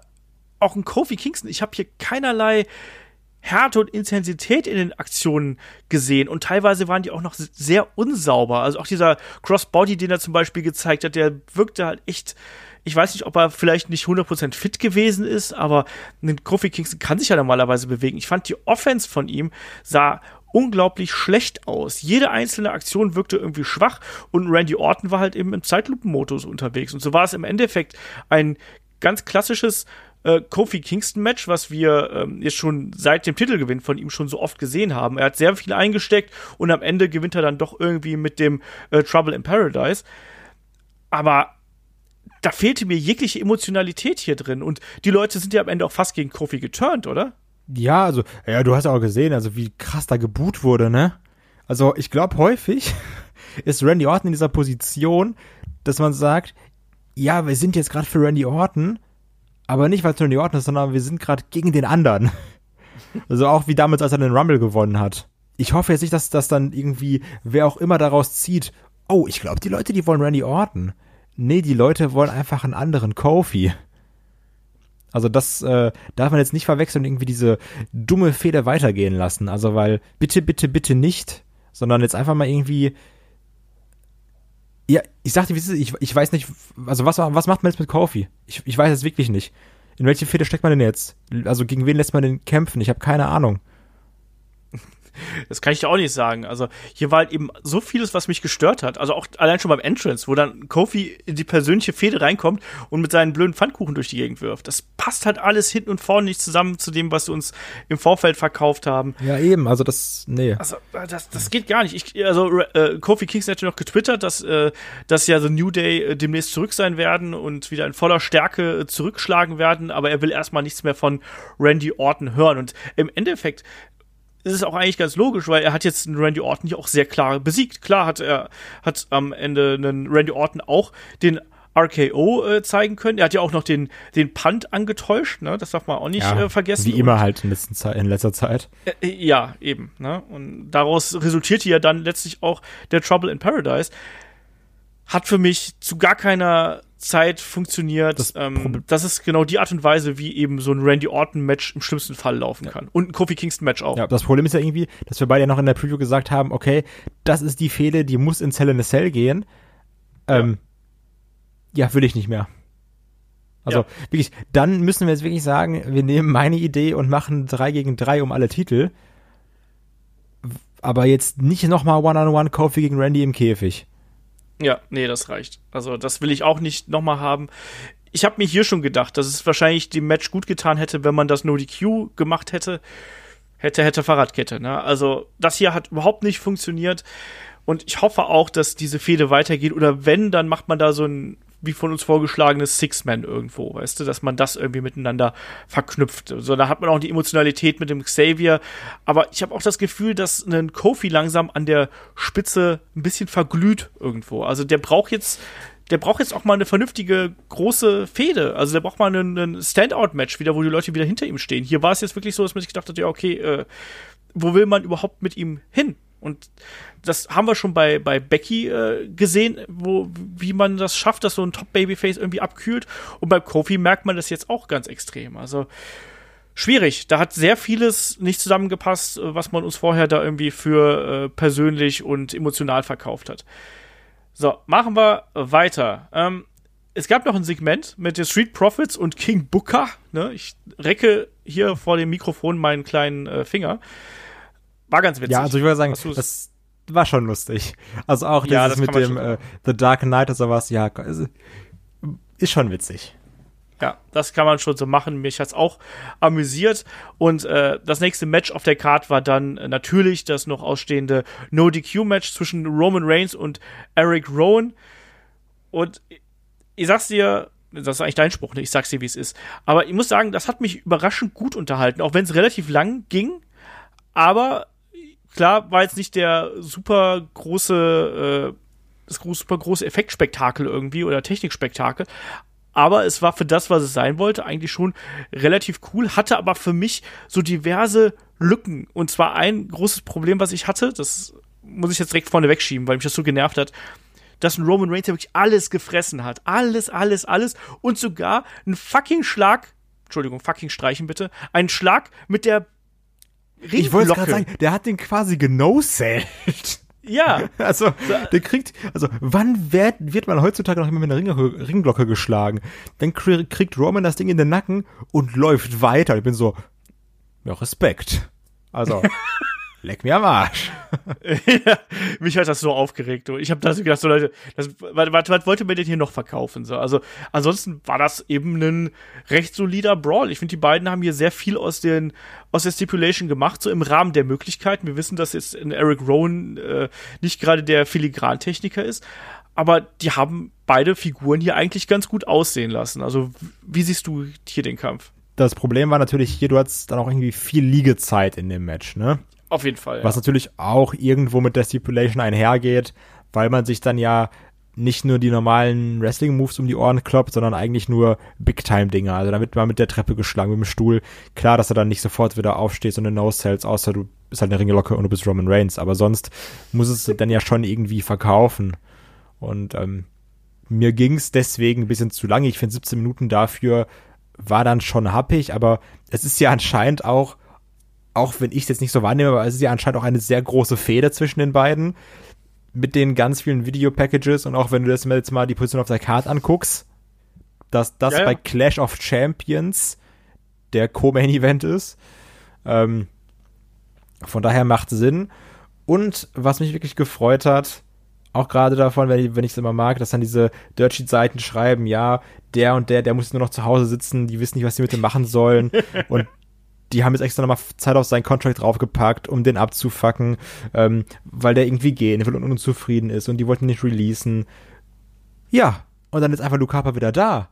auch ein Kofi Kingston, ich habe hier keinerlei Härte und Intensität in den Aktionen gesehen und teilweise waren die auch noch sehr unsauber. Also auch dieser Crossbody, den er zum Beispiel gezeigt hat, der wirkte halt echt. Ich weiß nicht, ob er vielleicht nicht 100% fit gewesen ist, aber ein Kofi Kingston kann sich ja normalerweise bewegen. Ich fand die Offense von ihm sah unglaublich schlecht aus. Jede einzelne Aktion wirkte irgendwie schwach und Randy Orton war halt eben im Zeitlupenmodus unterwegs. Und so war es im Endeffekt ein ganz klassisches äh, Kofi Kingston Match, was wir ähm, jetzt schon seit dem Titelgewinn von ihm schon so oft gesehen haben. Er hat sehr viel eingesteckt und am Ende gewinnt er dann doch irgendwie mit dem äh, Trouble in Paradise. Aber da fehlte mir jegliche Emotionalität hier drin und die Leute sind ja am Ende auch fast gegen Kofi geturnt, oder? Ja, also, ja, du hast ja auch gesehen, also wie krass da geboot wurde, ne? Also, ich glaube, häufig [LAUGHS] ist Randy Orton in dieser Position, dass man sagt, ja, wir sind jetzt gerade für Randy Orton, aber nicht, weil es Randy Orton ist, sondern wir sind gerade gegen den anderen. [LAUGHS] Also auch wie damals, als er den Rumble gewonnen hat. Ich hoffe jetzt nicht, dass das dann irgendwie, wer auch immer daraus zieht, oh, ich glaube, die Leute, die wollen Randy Orton. Nee, die Leute wollen einfach einen anderen Kofi. Also das äh, darf man jetzt nicht verwechseln und irgendwie diese dumme Feder weitergehen lassen. Also weil bitte, bitte, bitte nicht, sondern jetzt einfach mal irgendwie ja, ich sagte, ich, ich weiß nicht, also was, was macht man jetzt mit Kofi? Ich, ich weiß es wirklich nicht. In welche Feder steckt man denn jetzt? Also gegen wen lässt man den kämpfen? Ich habe keine Ahnung. Das kann ich dir auch nicht sagen. Also hier war halt eben so vieles, was mich gestört hat. Also auch allein schon beim Entrance, wo dann Kofi in die persönliche Fehde reinkommt und mit seinen blöden Pfannkuchen durch die Gegend wirft. Das passt halt alles hinten und vorne nicht zusammen zu dem, was sie uns im Vorfeld verkauft haben. Ja, eben. Also das, nee. Also das, das geht gar nicht. Ich, also äh, Kofi Kingston hat ja noch getwittert, dass, äh, dass ja The New Day äh, demnächst zurück sein werden und wieder in voller Stärke äh, zurückschlagen werden, aber er will erstmal nichts mehr von Randy Orton hören. Und im Endeffekt ist es auch eigentlich ganz logisch, weil er hat jetzt einen Randy Orton hier auch sehr klar besiegt. Klar hat er hat am Ende einen Randy Orton auch den RKO äh, zeigen können. Er hat ja auch noch den, den Punt angetäuscht, ne? Das darf man auch nicht ja, äh, vergessen. Wie immer halt in, letzten Zeit, in letzter Zeit. Äh, äh, ja, eben. Ne? Und daraus resultierte ja dann letztlich auch der Trouble in Paradise. Hat für mich zu gar keiner Zeit funktioniert. Das, ähm, das, ist genau die Art und Weise, wie eben so ein Randy Orton-Match im schlimmsten Fall laufen kann. Und ein Kofi Kingston-Match auch. Ja, das Problem ist ja irgendwie, dass wir beide ja noch in der Preview gesagt haben, okay, das ist die Fehde, die muss in Cell in a Cell gehen. Ähm, ja. ja, will ich nicht mehr. Also ja. wirklich, dann müssen wir jetzt wirklich sagen, wir nehmen meine Idee und machen drei gegen drei um alle Titel. Aber jetzt nicht nochmal One-on-One Kofi gegen Randy im Käfig. Ja, nee, das reicht. Also das will ich auch nicht nochmal haben. Ich habe mir hier schon gedacht, dass es wahrscheinlich dem Match gut getan hätte, wenn man das No DQ gemacht hätte. Hätte, hätte Fahrradkette. Ne? Also das hier hat überhaupt nicht funktioniert. Und ich hoffe auch, dass diese Fehde weitergeht. Oder wenn, dann macht man da so ein wie von uns vorgeschlagenes Six-Man irgendwo, weißt du, dass man das irgendwie miteinander verknüpft. So, da hat man auch die Emotionalität mit dem Xavier. Aber ich habe auch das Gefühl, dass ein Kofi langsam an der Spitze ein bisschen verglüht irgendwo. Also der braucht jetzt der braucht jetzt auch mal eine vernünftige große Fehde. Also der braucht mal einen, Standout-Match wieder, wo die Leute wieder hinter ihm stehen. Hier war es jetzt wirklich so, dass man sich gedacht hat, ja, okay, äh, wo will man überhaupt mit ihm hin? Und das haben wir schon bei, bei Becky äh, gesehen, wo, wie man das schafft, dass so ein Top-Babyface irgendwie abkühlt. Und bei Kofi merkt man das jetzt auch ganz extrem. Also schwierig. Da hat sehr vieles nicht zusammengepasst, was man uns vorher da irgendwie für äh, persönlich und emotional verkauft hat. So, machen wir weiter. Ähm, es gab noch ein Segment mit den Street Profits und King Booker. Ne? Ich recke hier vor dem Mikrofon meinen kleinen äh, Finger. War ganz witzig. Ja, also ich würde sagen, das war schon lustig. Also auch ja, das mit dem äh, The Dark Knight oder sowas, ja, ist schon witzig. Ja, das kann man schon so machen. Mich hat's auch amüsiert. Und äh, das nächste Match auf der Card war dann äh, natürlich das noch ausstehende No DQ Match zwischen Roman Reigns und Eric Rowan. Und ich sag's dir, das ist eigentlich dein Spruch, ne? ich sag's dir, wie es ist. Aber ich muss sagen, das hat mich überraschend gut unterhalten, auch wenn es relativ lang ging. Aber klar war jetzt nicht der super große, äh, das super große Effektspektakel irgendwie oder Technikspektakel, aber es war für das, was es sein wollte, eigentlich schon relativ cool, hatte aber für mich so diverse Lücken. Und zwar ein großes Problem, was ich hatte, das muss ich jetzt direkt vorne wegschieben, weil mich das so genervt hat, dass ein Roman Reigns wirklich alles gefressen hat. Alles, alles, alles. Und sogar einen fucking Schlag Entschuldigung, fucking streichen bitte, einen Schlag mit der. Ich wollte gerade sagen, der hat den quasi genoselt. Ja. [LAUGHS] Also, der kriegt, also, wann wird, wird man heutzutage noch immer mit einer Ring, Ringglocke geschlagen? Dann kriegt Roman das Ding in den Nacken und läuft weiter. Ich bin so, ja, Respekt. Also, [LAUGHS] Leck mir am Arsch. [LAUGHS] ja, mich hat das so aufgeregt. Du. Ich habe das gedacht, so Leute, das, was, was, was wollte mir denn hier noch verkaufen? So? Also ansonsten war das eben ein recht solider Brawl. Ich finde, die beiden haben hier sehr viel aus, den, aus der Stipulation gemacht, so im Rahmen der Möglichkeiten. Wir wissen, dass jetzt Eric Rowan äh, nicht gerade der Filigrantechniker ist, aber die haben beide Figuren hier eigentlich ganz gut aussehen lassen. Also wie siehst du hier den Kampf? Das Problem war natürlich hier, du hattest dann auch irgendwie viel Liegezeit in dem Match, ne? Auf jeden Fall. Was natürlich auch irgendwo mit der Stipulation einhergeht, weil man sich dann ja nicht nur die normalen Wrestling-Moves um die Ohren kloppt, sondern eigentlich nur Big-Time-Dinger. Also damit man mit der Treppe geschlagen, mit dem Stuhl. Klar, dass er dann nicht sofort wieder aufsteht und eine No-Cells, außer du bist halt eine Ringelocke und du bist Roman Reigns. Aber sonst muss es dann ja schon irgendwie verkaufen. Und ähm, mir ging's deswegen ein bisschen zu lange. Ich finde 17 Minuten dafür war dann schon happig, aber es ist ja anscheinend auch auch wenn ich es jetzt nicht so wahrnehme, aber es ist ja anscheinend auch eine sehr große Fehde zwischen den beiden mit den ganz vielen Video-Packages und auch wenn du das jetzt mal die Position auf der Karte anguckst, dass das ja, ja. bei Clash of Champions der Co-Main-Event ist. Ähm, von daher macht Sinn. Und was mich wirklich gefreut hat, auch gerade davon, wenn ich, wenn ich es immer mag, dass dann diese Dirtsheet-Seiten schreiben, ja, der und der, der muss nur noch zu Hause sitzen, die wissen nicht, was sie mit dem machen sollen. [LAUGHS] und die haben jetzt extra nochmal Zeit auf seinen Contract draufgepackt, um den abzufacken, ähm, weil der irgendwie gehen will und unzufrieden ist und die wollten nicht releasen. Ja, und dann ist einfach Luke Harper wieder da.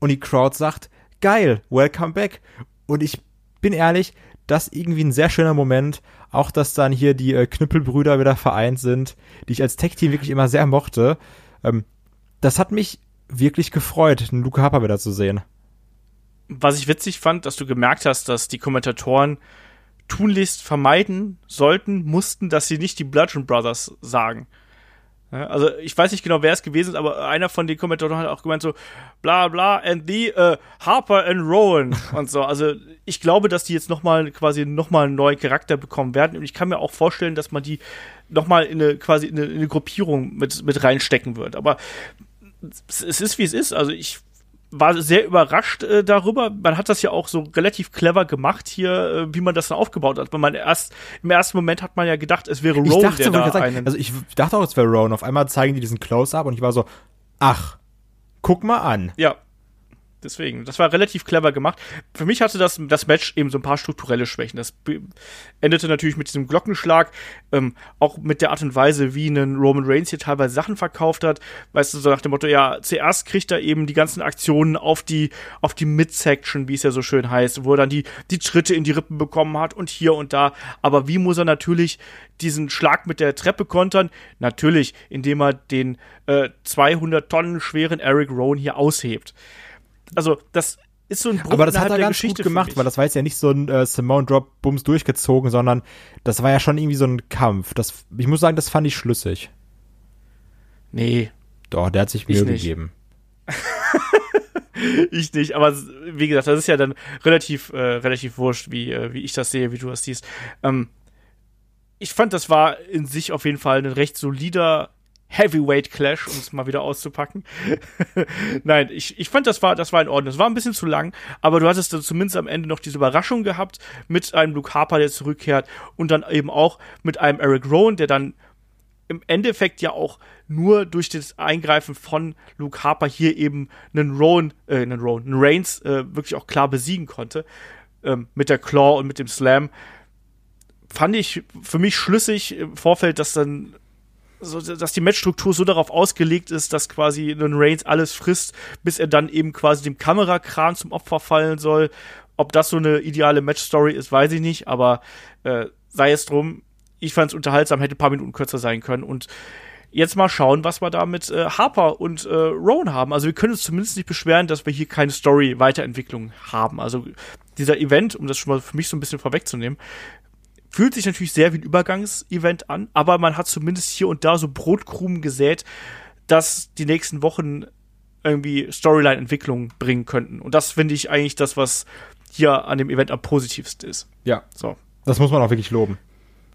Und die Crowd sagt, geil, welcome back. Und ich bin ehrlich, das ist irgendwie ein sehr schöner Moment. Auch, dass dann hier die äh, Knüppelbrüder wieder vereint sind, die ich als Tech-Team wirklich immer sehr mochte. Ähm, das hat mich wirklich gefreut, einen Luke Harper wieder zu sehen was ich witzig fand, dass du gemerkt hast, dass die Kommentatoren tunlichst vermeiden sollten, mussten, dass sie nicht die Bludgeon Brothers sagen. Also ich weiß nicht genau, wer es gewesen ist, aber einer von den Kommentatoren hat auch gemeint so bla bla and the uh, Harper and Rowan [LAUGHS] und so. Also ich glaube, dass die jetzt noch mal quasi noch mal einen neuen Charakter bekommen werden und ich kann mir auch vorstellen, dass man die noch mal in eine quasi in eine, in eine Gruppierung mit mit reinstecken wird. Aber es ist wie es ist. Also ich war sehr überrascht äh, darüber. Man hat das ja auch so relativ clever gemacht hier, äh, wie man das dann aufgebaut hat. Weil man erst im ersten Moment hat man ja gedacht, es wäre Rowan, ich dachte, der da sagen, Also ich dachte auch, es wäre Rowan. Auf einmal zeigen die diesen Close-up und ich war so, ach, guck mal an. Ja, Deswegen, das war relativ clever gemacht. Für mich hatte das, das Match eben so ein paar strukturelle Schwächen. Das endete natürlich mit diesem Glockenschlag, ähm, auch mit der Art und Weise, wie ein Roman Reigns hier teilweise Sachen verkauft hat. Weißt du, so nach dem Motto, ja, zuerst kriegt er eben die ganzen Aktionen auf die, auf die Midsection, wie es ja so schön heißt, wo er dann die, die Tritte in die Rippen bekommen hat und hier und da. Aber wie muss er natürlich diesen Schlag mit der Treppe kontern? Natürlich, indem er den äh, 200 Tonnen schweren Eric Rowan hier aushebt also das ist so ein Bruch Aber das hat er ganz Geschichte gut gemacht, weil das war jetzt ja nicht so ein äh, Simone Drop Bums durchgezogen, sondern das war ja schon irgendwie so ein Kampf. Das, ich muss sagen, das fand ich schlüssig. Nee. Doch, der hat sich Mühe gegeben. [LAUGHS] ich nicht, aber wie gesagt, das ist ja dann relativ, äh, relativ wurscht, wie, äh, wie ich das sehe, wie du das siehst. Ähm, ich fand, das war in sich auf jeden Fall ein recht solider Heavyweight Clash, um es mal wieder auszupacken. [LAUGHS] Nein, ich, ich fand, das war, das war in Ordnung. Es war ein bisschen zu lang, aber du hattest dann zumindest am Ende noch diese Überraschung gehabt mit einem Luke Harper, der zurückkehrt und dann eben auch mit einem Eric Rowan, der dann im Endeffekt ja auch nur durch das Eingreifen von Luke Harper hier eben einen Rowan, äh, einen Rowan, einen Reigns äh, wirklich auch klar besiegen konnte. Ähm, mit der Claw und mit dem Slam. Fand ich für mich schlüssig im Vorfeld, dass dann so, dass die Matchstruktur so darauf ausgelegt ist, dass quasi ein Reigns alles frisst, bis er dann eben quasi dem Kamerakran zum Opfer fallen soll. Ob das so eine ideale Matchstory ist, weiß ich nicht, aber äh, sei es drum. Ich fand es unterhaltsam, hätte ein paar Minuten kürzer sein können und jetzt mal schauen, was wir da mit äh, Harper und äh, Rowan haben. Also wir können uns zumindest nicht beschweren, dass wir hier keine Story-Weiterentwicklung haben. Also dieser Event, um das schon mal für mich so ein bisschen vorwegzunehmen, Fühlt sich natürlich sehr wie ein Übergangsevent an, aber man hat zumindest hier und da so Brotkrumen gesät, dass die nächsten Wochen irgendwie Storyline-Entwicklung bringen könnten. Und das finde ich eigentlich das, was hier an dem Event am positivsten ist. Ja. So. Das muss man auch wirklich loben.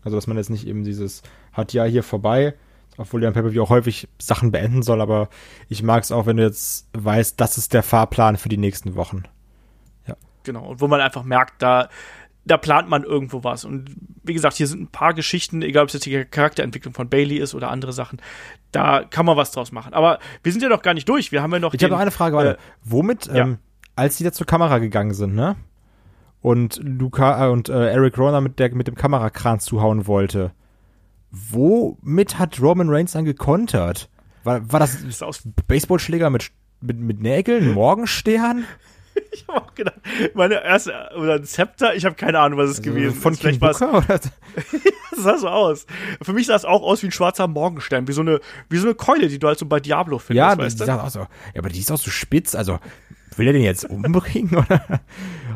Also, dass man jetzt nicht eben dieses hat ja hier vorbei, obwohl ja ein Pay-Per-View auch häufig Sachen beenden soll, aber ich mag es auch, wenn du jetzt weißt, das ist der Fahrplan für die nächsten Wochen. Ja. Genau. Und wo man einfach merkt, da, da plant man irgendwo was. Und wie gesagt, hier sind ein paar Geschichten, egal ob es jetzt die Charakterentwicklung von Bailey ist oder andere Sachen, da kann man was draus machen. Aber wir sind ja noch gar nicht durch. Wir haben ja noch. Ich habe noch eine Frage, warte. Äh, Womit, ja. ähm, als die da zur Kamera gegangen sind, ne? Und Luca äh, und äh, Eric Roner mit, der, mit dem Kamerakran zuhauen wollte, womit hat Roman Reigns dann gekontert? War, war das, das Baseballschläger mit, mit, mit Nägeln, [LAUGHS] Morgenstern? [LAUGHS] ich habe auch gedacht, meine erste, oder ein Zepter, ich habe keine Ahnung, was es also gewesen von ist. Von King Booker, das [LAUGHS] sah so aus. Für mich sah es auch aus wie ein schwarzer Morgenstern, wie so eine, wie so eine Keule, die du halt so bei Diablo findest, ja, weißt du? Auch so, ja, aber die ist auch so spitz, also will er den jetzt umbringen, [LAUGHS] oder?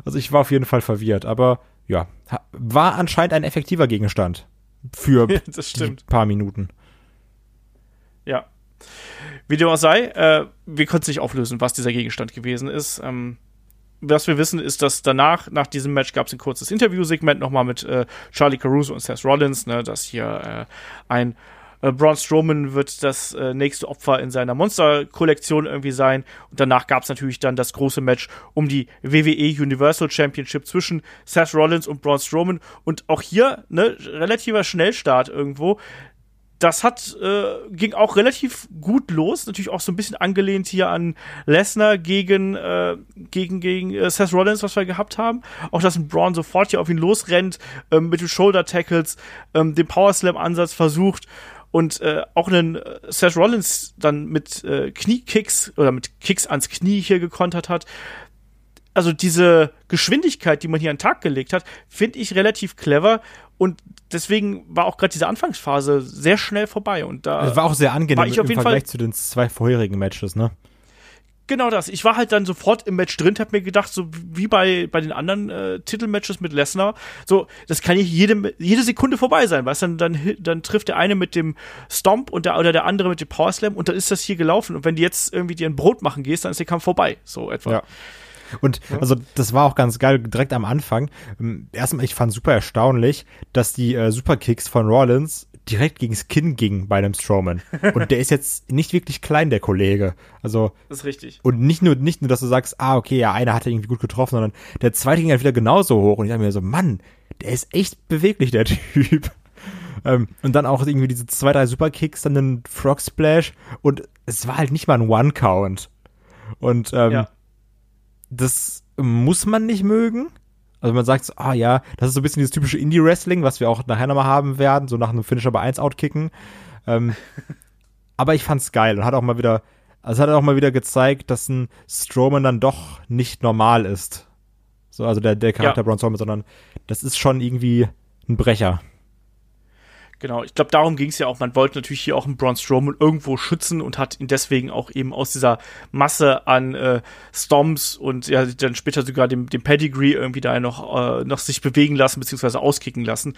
Also ich war auf jeden Fall verwirrt, aber ja, war anscheinend ein effektiver Gegenstand für ein paar Minuten. Ja. Wie dem auch sei, äh, wir können es nicht auflösen, was dieser Gegenstand gewesen ist. Ähm, was wir wissen, ist, dass danach, nach diesem Match, gab es ein kurzes Interviewsegment nochmal mit äh, Charlie Caruso und Seth Rollins, ne, dass hier äh, ein äh, Braun Strowman wird das äh, nächste Opfer in seiner Monster-Kollektion irgendwie sein. Und danach gab es natürlich dann das große Match um die WWE Universal Championship zwischen Seth Rollins und Braun Strowman. Und auch hier, ne, relativer Schnellstart irgendwo das hat äh, ging auch relativ gut los, natürlich auch so ein bisschen angelehnt hier an Lesnar gegen äh, gegen gegen äh, Seth Rollins, was wir gehabt haben. Auch dass ein Braun sofort hier auf ihn losrennt ähm, mit den Shoulder Tackles, ähm, den Power Slam Ansatz versucht und äh, auch einen äh, Seth Rollins dann mit äh, Kniekicks oder mit Kicks ans Knie hier gekontert hat. Also diese Geschwindigkeit, die man hier an den Tag gelegt hat, finde ich relativ clever und deswegen war auch gerade diese Anfangsphase sehr schnell vorbei und da das war auch sehr angenehm ich im jeden Vergleich Fall zu den zwei vorherigen Matches, ne? Genau das. Ich war halt dann sofort im Match drin, hab mir gedacht, so wie bei, bei den anderen äh, Titelmatches mit Lesnar, so, das kann nicht jede, jede Sekunde vorbei sein, weißt dann, dann, dann trifft der eine mit dem Stomp und der, oder der andere mit dem Power Slam und dann ist das hier gelaufen. Und wenn du jetzt irgendwie dir ein Brot machen gehst, dann ist der Kampf vorbei, so etwa. Ja. Und ja. also das war auch ganz geil, direkt am Anfang. Ähm, erstmal, ich fand super erstaunlich, dass die äh, Superkicks von Rollins direkt gegens Kinn ging bei einem Strowman. [LAUGHS] Und der ist jetzt nicht wirklich klein, der Kollege. Also. Das ist richtig. Und nicht nur, nicht nur, dass du sagst, ah, okay, ja, einer hat er irgendwie gut getroffen, sondern der zweite ging halt wieder genauso hoch. Und ich dachte mir so, Mann, der ist echt beweglich, der [LAUGHS] Typ. ähm, und dann auch irgendwie diese zwei, drei Superkicks, dann den Frog Splash. Und es war halt nicht mal ein One-Count. Und, ähm, ja. Das muss man nicht mögen. Also man sagt so, ah ja, das ist so ein bisschen dieses typische Indie-Wrestling, was wir auch nachher nochmal haben werden, so nach einem Finisher bei 1 outkicken. Ähm, [LAUGHS] aber ich fand's geil und hat auch mal wieder, also hat auch mal wieder gezeigt, dass ein Strowman dann doch nicht normal ist. So, also der, der Charakter ja. Braun Strowman, sondern das ist schon irgendwie ein Brecher. Genau, ich glaube, darum ging es ja auch. Man wollte natürlich hier auch einen Braun Strowman irgendwo schützen und hat ihn deswegen auch eben aus dieser Masse an äh, Stomps und ja dann später sogar dem, dem Pedigree irgendwie da noch, äh, noch sich bewegen lassen beziehungsweise auskicken lassen.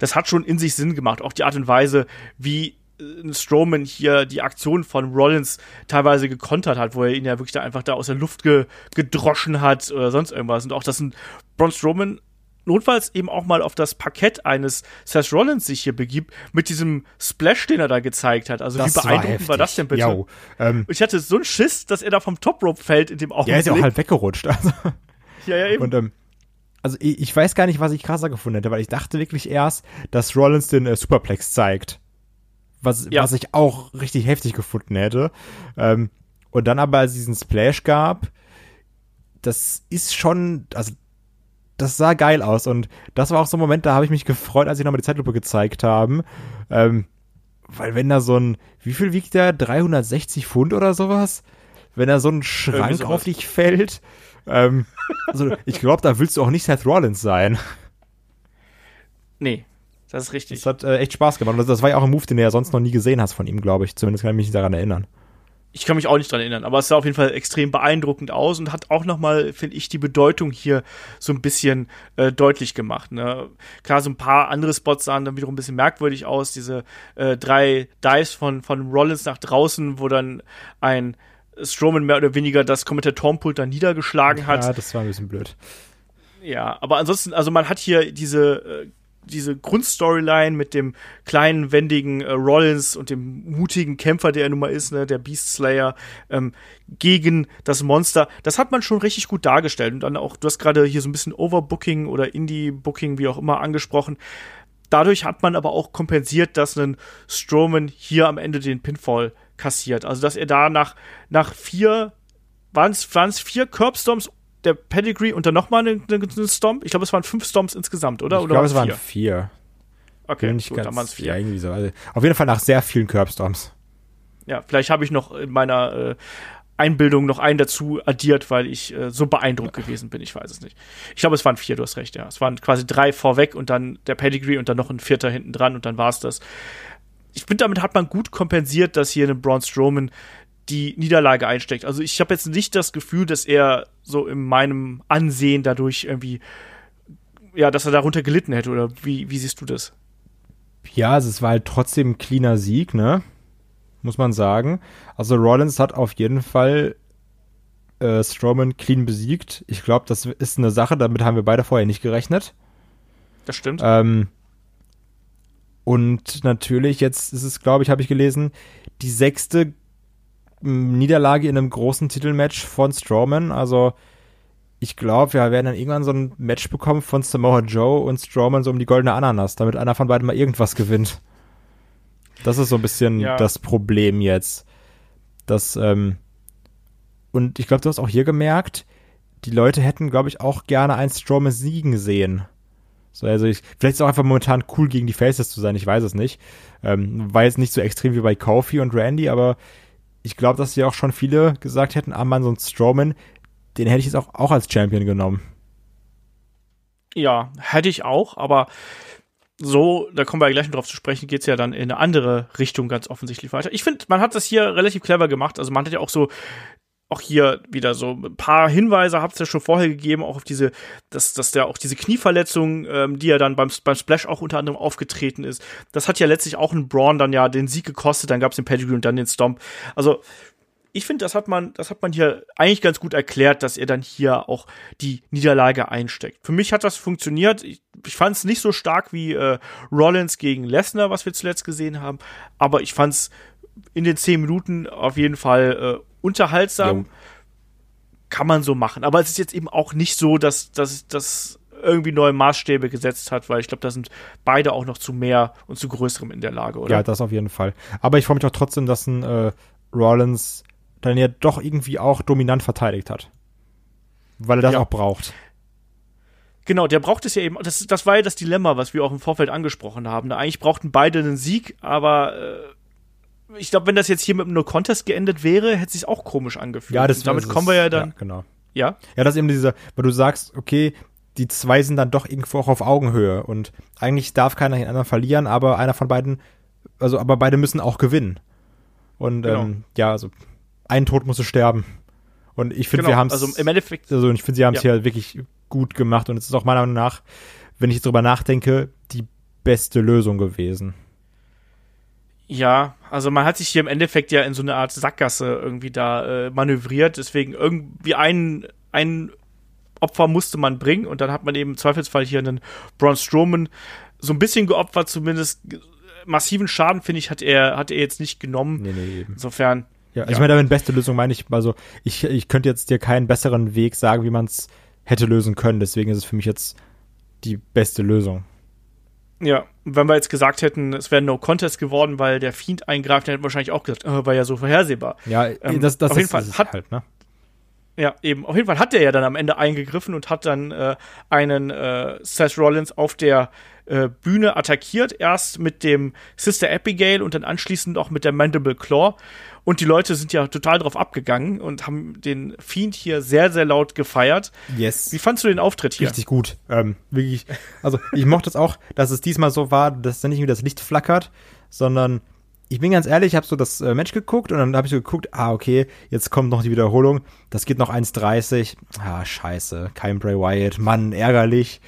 Das hat schon in sich Sinn gemacht. Auch die Art und Weise, wie äh, Strowman hier die Aktion von Rollins teilweise gekontert hat, wo er ihn ja wirklich da einfach da aus der Luft ge gedroschen hat oder sonst irgendwas. Und auch, dass ein Braun Strowman notfalls eben auch mal auf das Parkett eines Seth Rollins sich hier begibt, mit diesem Splash, den er da gezeigt hat. Also das wie beeindruckend war, war, das denn bitte? ähm, ich hatte so einen Schiss, dass er da vom Top Rope fällt in dem Augenblick. Ja, ist ja auch halt weggerutscht. [LAUGHS] Also. Ja, ja, eben. Und, ähm, also ich, ich, weiß gar nicht, was ich krasser gefunden hätte, weil ich dachte wirklich erst, dass Rollins den äh, Superplex zeigt. Was, ja. was ich auch richtig heftig gefunden hätte. Ähm, und dann aber, als es diesen Splash gab, das ist schon, also das sah geil aus und das war auch so ein Moment, da habe ich mich gefreut, als sie nochmal die Zeitlupe gezeigt haben. Ähm, weil wenn da so ein, wie viel wiegt der? 360 Pfund oder sowas? Wenn da so ein Schrank auf dich fällt. Ähm, also ich glaube, da willst du auch nicht Seth Rollins sein. Nee, das ist richtig. Das hat äh, echt Spaß gemacht. Und das war ja auch ein Move, den du ja sonst noch nie gesehen hast von ihm, glaube ich. Zumindest kann ich mich daran erinnern ich kann mich auch nicht dran erinnern, aber es sah auf jeden Fall extrem beeindruckend aus und hat auch nochmal, finde ich, die Bedeutung hier so ein bisschen äh, deutlich gemacht. Ne? Klar, so ein paar andere Spots sahen dann wiederum ein bisschen merkwürdig aus. Diese äh, drei Dives von, von Rollins nach draußen, wo dann ein Strowman mehr oder weniger das Kommentatorenpult dann niedergeschlagen hat. Ja, das war ein bisschen blöd. Ja, aber ansonsten, also man hat hier diese, äh, diese Grundstoryline mit dem kleinen, wendigen äh, Rollins und dem mutigen Kämpfer, der er nun mal ist, ne, der Beast Slayer, ähm, gegen das Monster. Das hat man schon richtig gut dargestellt. Und dann auch, du hast gerade hier so ein bisschen Overbooking oder Indie-Booking, wie auch immer, angesprochen. Dadurch hat man aber auch kompensiert, dass ein Strowman hier am Ende den Pinfall kassiert. Also, dass er da nach, nach vier, waren es vier Curbstorms der Pedigree und dann nochmal einen, einen Stomp? Ich glaube, es waren fünf Stomps insgesamt, oder? Ich glaube, es waren vier. Okay, Bin nicht gut, ganz, dann waren es vier. Ja, irgendwie so. Also, auf jeden Fall nach sehr vielen Curbstorms. Ja, vielleicht habe ich noch in meiner äh, Einbildung noch einen dazu addiert, weil ich äh, so beeindruckt gewesen bin. Ich weiß es nicht. Ich glaube, es waren vier, du hast recht, ja. Es waren quasi drei vorweg und dann der Pedigree und dann noch ein vierter hinten dran und dann war es das. Ich finde, damit hat man gut kompensiert, dass hier ein Braun Strowman die Niederlage einsteckt. Also ich habe jetzt nicht das Gefühl, dass er so in meinem Ansehen dadurch irgendwie, ja, dass er darunter gelitten hätte. Oder wie, wie siehst du das? Ja, also es war halt trotzdem ein cleaner Sieg, ne? Muss man sagen. Also Rollins hat auf jeden Fall äh, Strowman clean besiegt. Ich glaube, das ist eine Sache, damit haben wir beide vorher nicht gerechnet. Das stimmt. Ähm, und natürlich, jetzt ist es, glaube ich, habe ich gelesen, die sechste Niederlage in einem großen Titelmatch von Strowman. Also ich glaube, wir werden dann irgendwann so ein Match bekommen von Samoa Joe und Strowman so um die goldene Ananas, damit einer von beiden mal irgendwas gewinnt. Das ist so ein bisschen Ja. das Problem jetzt. Das, ähm, und ich glaube, du hast auch hier gemerkt, die Leute hätten, glaube ich, auch gerne einen Strowman siegen sehen. So, also ich, vielleicht ist es auch einfach momentan cool, gegen die Faces zu sein, ich weiß es nicht. Ähm, war jetzt nicht so extrem wie bei Kofi und Randy, aber ich glaube, dass ja auch schon viele gesagt hätten, ah man, so ein Strowman, den hätte ich jetzt auch, auch als Champion genommen. Ja, hätte ich auch, aber so, da kommen wir ja gleich noch drauf zu sprechen, geht's ja dann in eine andere Richtung ganz offensichtlich weiter. Ich finde, man hat das hier relativ clever gemacht. Also man hat ja auch so, auch hier wieder so ein paar Hinweise, hab's ja schon vorher gegeben, auch auf diese, dass, dass der auch diese Knieverletzung, ähm, die ja dann beim, beim Splash auch unter anderem aufgetreten ist, das hat ja letztlich auch einen Braun dann ja den Sieg gekostet, dann gab's den Pedigree und dann den Stomp. Also ich finde, das hat man, das hat man hier eigentlich ganz gut erklärt, dass er dann hier auch die Niederlage einsteckt. Für mich hat das funktioniert. Ich, ich fand es nicht so stark wie äh, Rollins gegen Lesnar, was wir zuletzt gesehen haben, aber ich fand es in den zehn Minuten auf jeden Fall äh, unterhaltsam. Jo. Kann man so machen. Aber es ist jetzt eben auch nicht so, dass dass das irgendwie neue Maßstäbe gesetzt hat, weil ich glaube, da sind beide auch noch zu mehr und zu größerem in der Lage, oder? Ja, das auf jeden Fall. Aber ich freue mich auch trotzdem, dass ein äh, Rollins dann ja doch irgendwie auch dominant verteidigt hat. Weil er das Ja. auch braucht. Genau, der braucht es ja eben. Das, das war ja das Dilemma, was wir auch im Vorfeld angesprochen haben. Eigentlich brauchten beide einen Sieg, aber äh, ich glaube, wenn das jetzt hier mit einem No-Contest geendet wäre, hätte es sich auch komisch angefühlt. Ja, das Und damit kommen wir ja dann. Ja, genau. Ja, Ja, das ist eben dieser, weil du sagst, okay, die zwei sind dann doch irgendwo auch auf Augenhöhe und eigentlich darf keiner den anderen verlieren, aber einer von beiden, also aber beide müssen auch gewinnen. Und Genau. ähm, ja, also ein Tod musste sterben. Und ich finde, wir genau. haben es, Also im Endeffekt, also ich finde, sie haben es Ja. hier wirklich gut gemacht und es ist auch meiner Meinung nach, wenn ich jetzt drüber nachdenke, die beste Lösung gewesen. Ja, also man hat sich hier im Endeffekt ja in so eine Art Sackgasse irgendwie da äh, manövriert. Deswegen irgendwie ein, ein Opfer musste man bringen und dann hat man eben im Zweifelsfall hier einen Braun Strowman so ein bisschen geopfert, zumindest massiven Schaden, finde ich, hat er, hat er jetzt nicht genommen. Nee, nee, eben. Insofern, Ja, Ja. ich meine, damit beste Lösung meine ich, also ich, ich könnte jetzt dir keinen besseren Weg sagen, wie man es hätte lösen können. Deswegen ist es für mich jetzt die beste Lösung. Ja, wenn wir jetzt gesagt hätten, es wäre No Contest geworden, weil der Fiend eingreift, dann hätten wir wahrscheinlich auch gesagt, äh, war ja so vorhersehbar. Ja, Ähm, das, das auf jeden ist, Fall hat- halt, ne? Ja, eben. Auf jeden Fall hat der ja dann am Ende eingegriffen und hat dann äh, einen äh, Seth Rollins auf der äh, Bühne attackiert. Erst mit dem Sister Abigail und dann anschließend auch mit der Mandible Claw. Und die Leute sind ja total drauf abgegangen und haben den Fiend hier sehr, sehr laut gefeiert. Yes. Wie fandst du den Auftritt hier? Richtig gut. Ähm, wirklich. Also ich mochte es auch, dass es diesmal so war, dass dann nicht irgendwie das Licht flackert, sondern ich bin ganz ehrlich, ich habe so das äh, Match geguckt und dann habe ich so geguckt, ah, okay, jetzt kommt noch die Wiederholung. Das geht noch 1,30. Ah, scheiße. Kein Bray Wyatt. Mann, ärgerlich.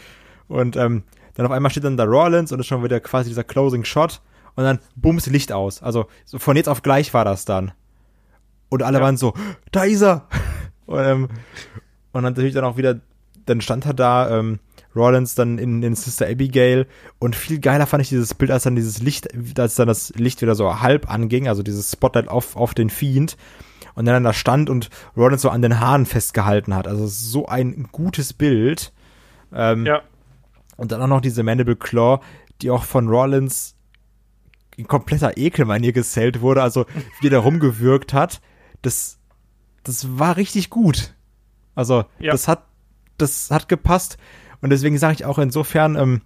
Und ähm, dann auf einmal steht dann da Rollins und ist schon wieder quasi dieser Closing Shot und dann bums Licht aus. Also so von jetzt auf gleich war das dann. Und alle Ja. waren so, da ist er. [LAUGHS] Und, ähm, und dann natürlich dann auch wieder, dann stand er da, ähm, Rollins dann in, in Sister Abigail und viel geiler fand ich dieses Bild, als dann dieses Licht, als dann das Licht wieder so halb anging, also dieses Spotlight auf, auf den Fiend und dann da stand und Rollins so an den Haaren festgehalten hat. Also so ein gutes Bild. Ähm, Ja. Und dann auch noch diese Mandible Claw, die auch von Rollins in kompletter Ekelmanier gesellt wurde, also wie der rumgewürgt hat. Das, das war richtig gut. Also, Ja. das hat, das hat gepasst. Und deswegen sage ich auch insofern, ähm,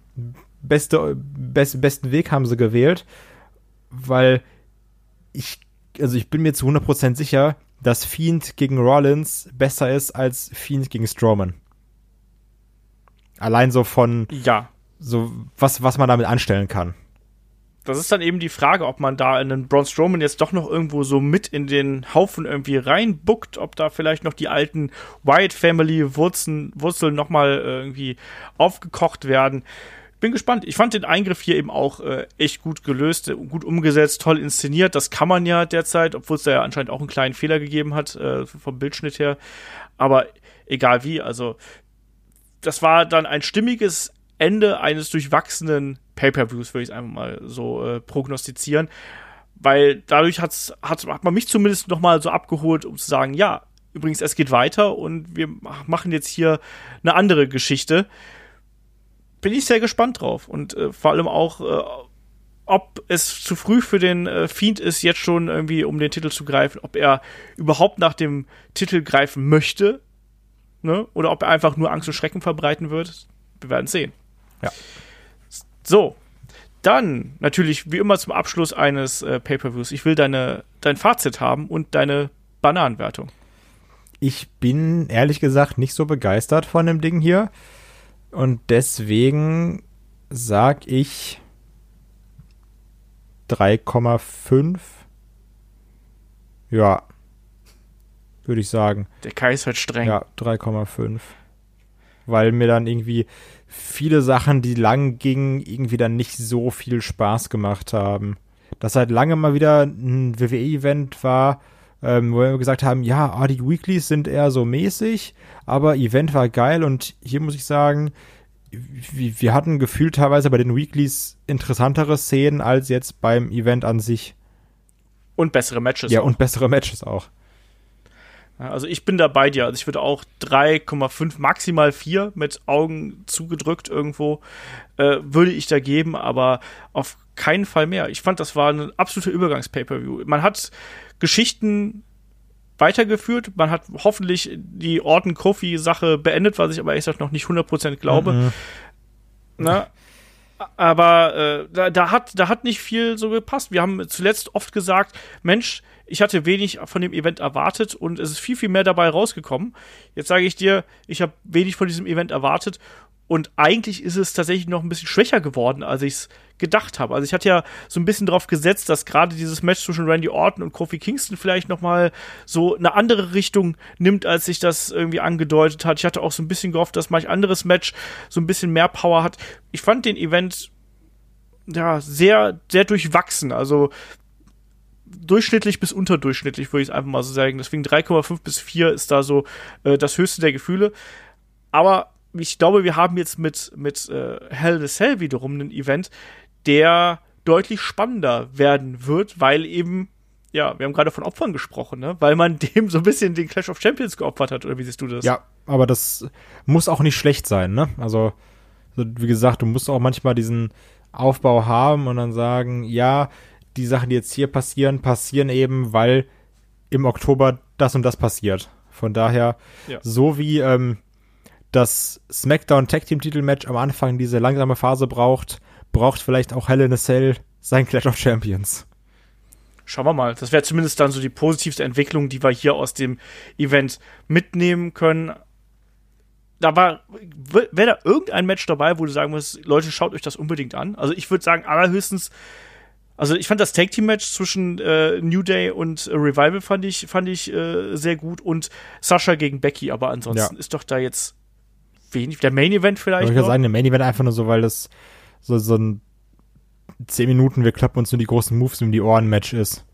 beste, best, besten Weg haben sie gewählt, weil ich, also ich bin mir zu 100% sicher, dass Fiend gegen Rollins besser ist als Fiend gegen Strowman. Allein so von, Ja. so was, was man damit anstellen kann. Das ist dann eben die Frage, ob man da einen Braun Strowman jetzt doch noch irgendwo so mit in den Haufen irgendwie reinbuckt, ob da vielleicht noch die alten Wyatt Family Wurzeln, Wurzeln nochmal äh, irgendwie aufgekocht werden. Bin gespannt. Ich fand den Eingriff hier eben auch äh, echt gut gelöst, äh, gut umgesetzt, toll inszeniert. Das kann man ja derzeit, obwohl es da ja anscheinend auch einen kleinen Fehler gegeben hat äh, vom Bildschnitt her. Aber egal wie, also das war dann ein stimmiges Ende eines durchwachsenen Pay-per-Views, würde ich einfach mal so äh, prognostizieren. Weil dadurch hat's, hat, hat man mich zumindest noch mal so abgeholt, um zu sagen, ja, übrigens, es geht weiter und wir machen jetzt hier eine andere Geschichte. Bin ich sehr gespannt drauf. Und äh, vor allem auch, äh, ob es zu früh für den äh, Fiend ist, jetzt schon irgendwie um den Titel zu greifen, ob er überhaupt nach dem Titel greifen möchte, ne? Oder ob er einfach nur Angst und Schrecken verbreiten wird. Wir werden sehen. Ja. So, dann natürlich wie immer zum Abschluss eines äh, Pay-per-Views. Ich will deine dein Fazit haben und deine Bananenwertung. Ich bin ehrlich gesagt nicht so begeistert von dem Ding hier. Und deswegen sag ich 3,5. Ja. Würde ich sagen. Der Kai ist halt streng. Ja, 3,5. Weil mir dann irgendwie viele Sachen, die lang gingen, irgendwie dann nicht so viel Spaß gemacht haben. Das halt lange mal wieder ein WWE-Event war, ähm, wo wir gesagt haben, ja, ah, die Weeklies sind eher so mäßig, aber Event war geil und hier muss ich sagen, wir, wir hatten gefühlt teilweise bei den Weeklies interessantere Szenen als jetzt beim Event an sich. Und bessere Matches. ja, auch. und bessere Matches auch. Also ich bin da bei dir. Also ich würde auch 3,5, maximal 4 mit Augen zugedrückt irgendwo, äh, würde ich da geben, aber auf keinen Fall mehr. Ich fand, das war ein absoluter Übergangs-Pay-Per-View. Man hat Geschichten weitergeführt, man hat hoffentlich die Orton-Kofi-Sache beendet, was ich aber ehrlich gesagt noch nicht 100% glaube. Mhm. Ne? Aber äh, da, da, hat, da hat nicht viel so gepasst. Wir haben zuletzt oft gesagt, Mensch, ich hatte wenig von dem Event erwartet und es ist viel, viel mehr dabei rausgekommen. Jetzt sage ich dir, ich habe wenig von diesem Event erwartet und eigentlich ist es tatsächlich noch ein bisschen schwächer geworden, als ich es gedacht habe. Also ich hatte ja so ein bisschen drauf gesetzt, dass gerade dieses Match zwischen Randy Orton und Kofi Kingston vielleicht noch mal so eine andere Richtung nimmt, als sich das irgendwie angedeutet hat. Ich hatte auch so ein bisschen gehofft, dass manch anderes Match so ein bisschen mehr Power hat. Ich fand den Event ja sehr sehr durchwachsen. Also durchschnittlich bis unterdurchschnittlich, würde ich es einfach mal so sagen. Deswegen 3,5 bis 4 ist da so äh, das höchste der Gefühle. Aber ich glaube, wir haben jetzt mit, mit äh, Hell in a Cell wiederum einen Event, der deutlich spannender werden wird, weil eben, ja, wir haben gerade von Opfern gesprochen, ne? Weil man [LAUGHS] dem so ein bisschen den Clash of Champions geopfert hat, oder wie siehst du das? Ja, aber das muss auch nicht schlecht sein, ne? Also, so, wie gesagt, du musst auch manchmal diesen Aufbau haben und dann sagen, ja, die Sachen, die jetzt hier passieren, passieren eben, weil im Oktober das und das passiert. Von daher, Ja. so wie ähm, das SmackDown Tag Team Titelmatch am Anfang diese langsame Phase braucht, braucht vielleicht auch Hell in a Cell sein Clash of Champions. Schauen wir mal. Das wäre zumindest dann so die positivste Entwicklung, die wir hier aus dem Event mitnehmen können. Da war, wäre da irgendein Match dabei, wo du sagen musst, Leute, schaut euch das unbedingt an. Also ich würde sagen, allerhöchstens, also ich fand das Tag Team Match zwischen äh, New Day und äh, Revival fand ich, fand ich äh, sehr gut und Sascha gegen Becky, aber ansonsten Ja. ist doch da jetzt wenig. Der Main Event Ich vielleicht. würde noch. sagen, der Main Event einfach nur so, weil das so, so ein 10 Minuten, wir klappen uns nur die großen Moves um die Ohren Match ist.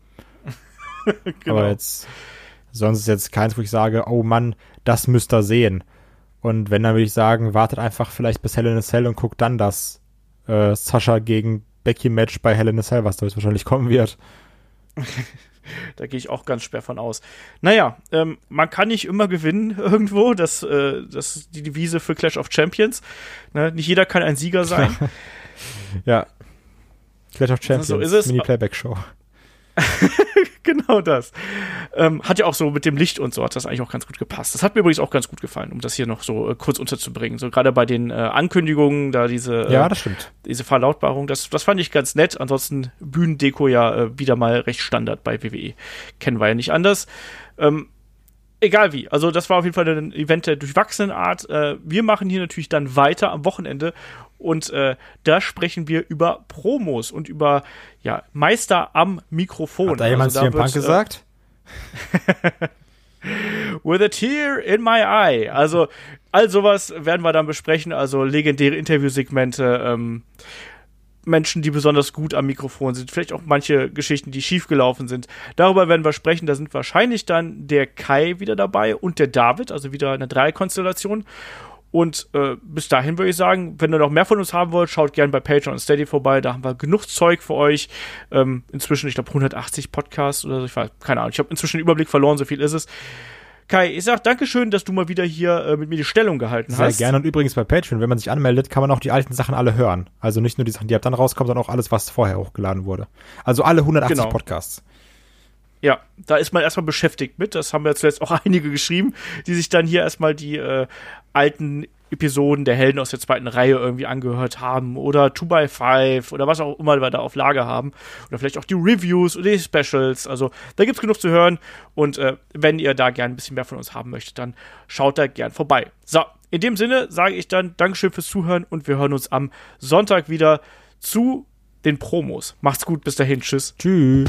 [LAUGHS] genau. Aber jetzt, Sonst ist jetzt keins, wo ich sage, oh Mann, das müsst ihr sehen. Und wenn, dann würde ich sagen, wartet einfach vielleicht bis Hell in a Cell und guckt dann das äh, Sascha gegen Becky-Match bei Hell in a Cell, was da wahrscheinlich kommen wird. [LAUGHS] da gehe ich auch ganz schwer von aus. Naja, ähm, man kann nicht immer gewinnen [LAUGHS] irgendwo. Das, äh, das ist die Devise für Clash of Champions. Ne? Nicht jeder kann ein Sieger sein. [LAUGHS] ja. Clash of Champions, so ist es. Mini-Playback-Show. Genau das. Ähm, hat ja auch so mit dem Licht und so hat das eigentlich auch ganz gut gepasst. Das hat mir übrigens auch ganz gut gefallen, um das hier noch so äh, kurz unterzubringen. So gerade bei den äh, Ankündigungen, da diese, äh, ja, das stimmt. diese Verlautbarung, das, das fand ich ganz nett. Ansonsten Bühnendeko ja äh, wieder mal recht Standard bei WWE. Kennen wir ja nicht anders. Ähm, egal wie. Also das war auf jeden Fall ein Event der durchwachsenen Art. Äh, wir machen hier natürlich dann weiter am Wochenende und äh, da sprechen wir über Promos und über ja, Meister am Mikrofon. Hat da jemand also, CM Punk gesagt? [LAUGHS] With a tear in my eye. Also all sowas werden wir dann besprechen. Also legendäre Interviewsegmente, ähm, Menschen, die besonders gut am Mikrofon sind, vielleicht auch manche Geschichten, die schiefgelaufen sind. Darüber werden wir sprechen. Da sind wahrscheinlich dann der Kai wieder dabei und der David, also wieder eine Dreikonstellation. Und äh, bis dahin würde ich sagen, wenn ihr noch mehr von uns haben wollt, schaut gerne bei Patreon und Steady vorbei. Da haben wir genug Zeug für euch. Ähm, inzwischen, ich glaube, 180 Podcasts oder so. Ich weiß, keine Ahnung. Ich habe inzwischen den Überblick verloren, so viel ist es. Kai, ich sag Dankeschön, dass du mal wieder hier äh, mit mir die Stellung gehalten Sehr hast. Sehr gerne und übrigens bei Patreon, wenn man sich anmeldet, kann man auch die alten Sachen alle hören. Also nicht nur die Sachen, die ab dann rauskommen, sondern auch alles, was vorher hochgeladen wurde. Also alle 180 genau. Podcasts. Ja, da ist man erstmal beschäftigt mit. Das haben wir zuletzt auch [LAUGHS] einige geschrieben, die sich dann hier erstmal die äh, alten Episoden der Helden aus der zweiten Reihe irgendwie angehört haben oder 2x5 oder was auch immer wir da auf Lager haben oder vielleicht auch die Reviews oder die Specials. Also da gibt's genug zu hören und äh, wenn ihr da gern ein bisschen mehr von uns haben möchtet, dann schaut da gern vorbei. So, in dem Sinne sage ich dann Dankeschön fürs Zuhören und wir hören uns am Sonntag wieder zu den Promos. Macht's gut, bis dahin, tschüss. Tschüss.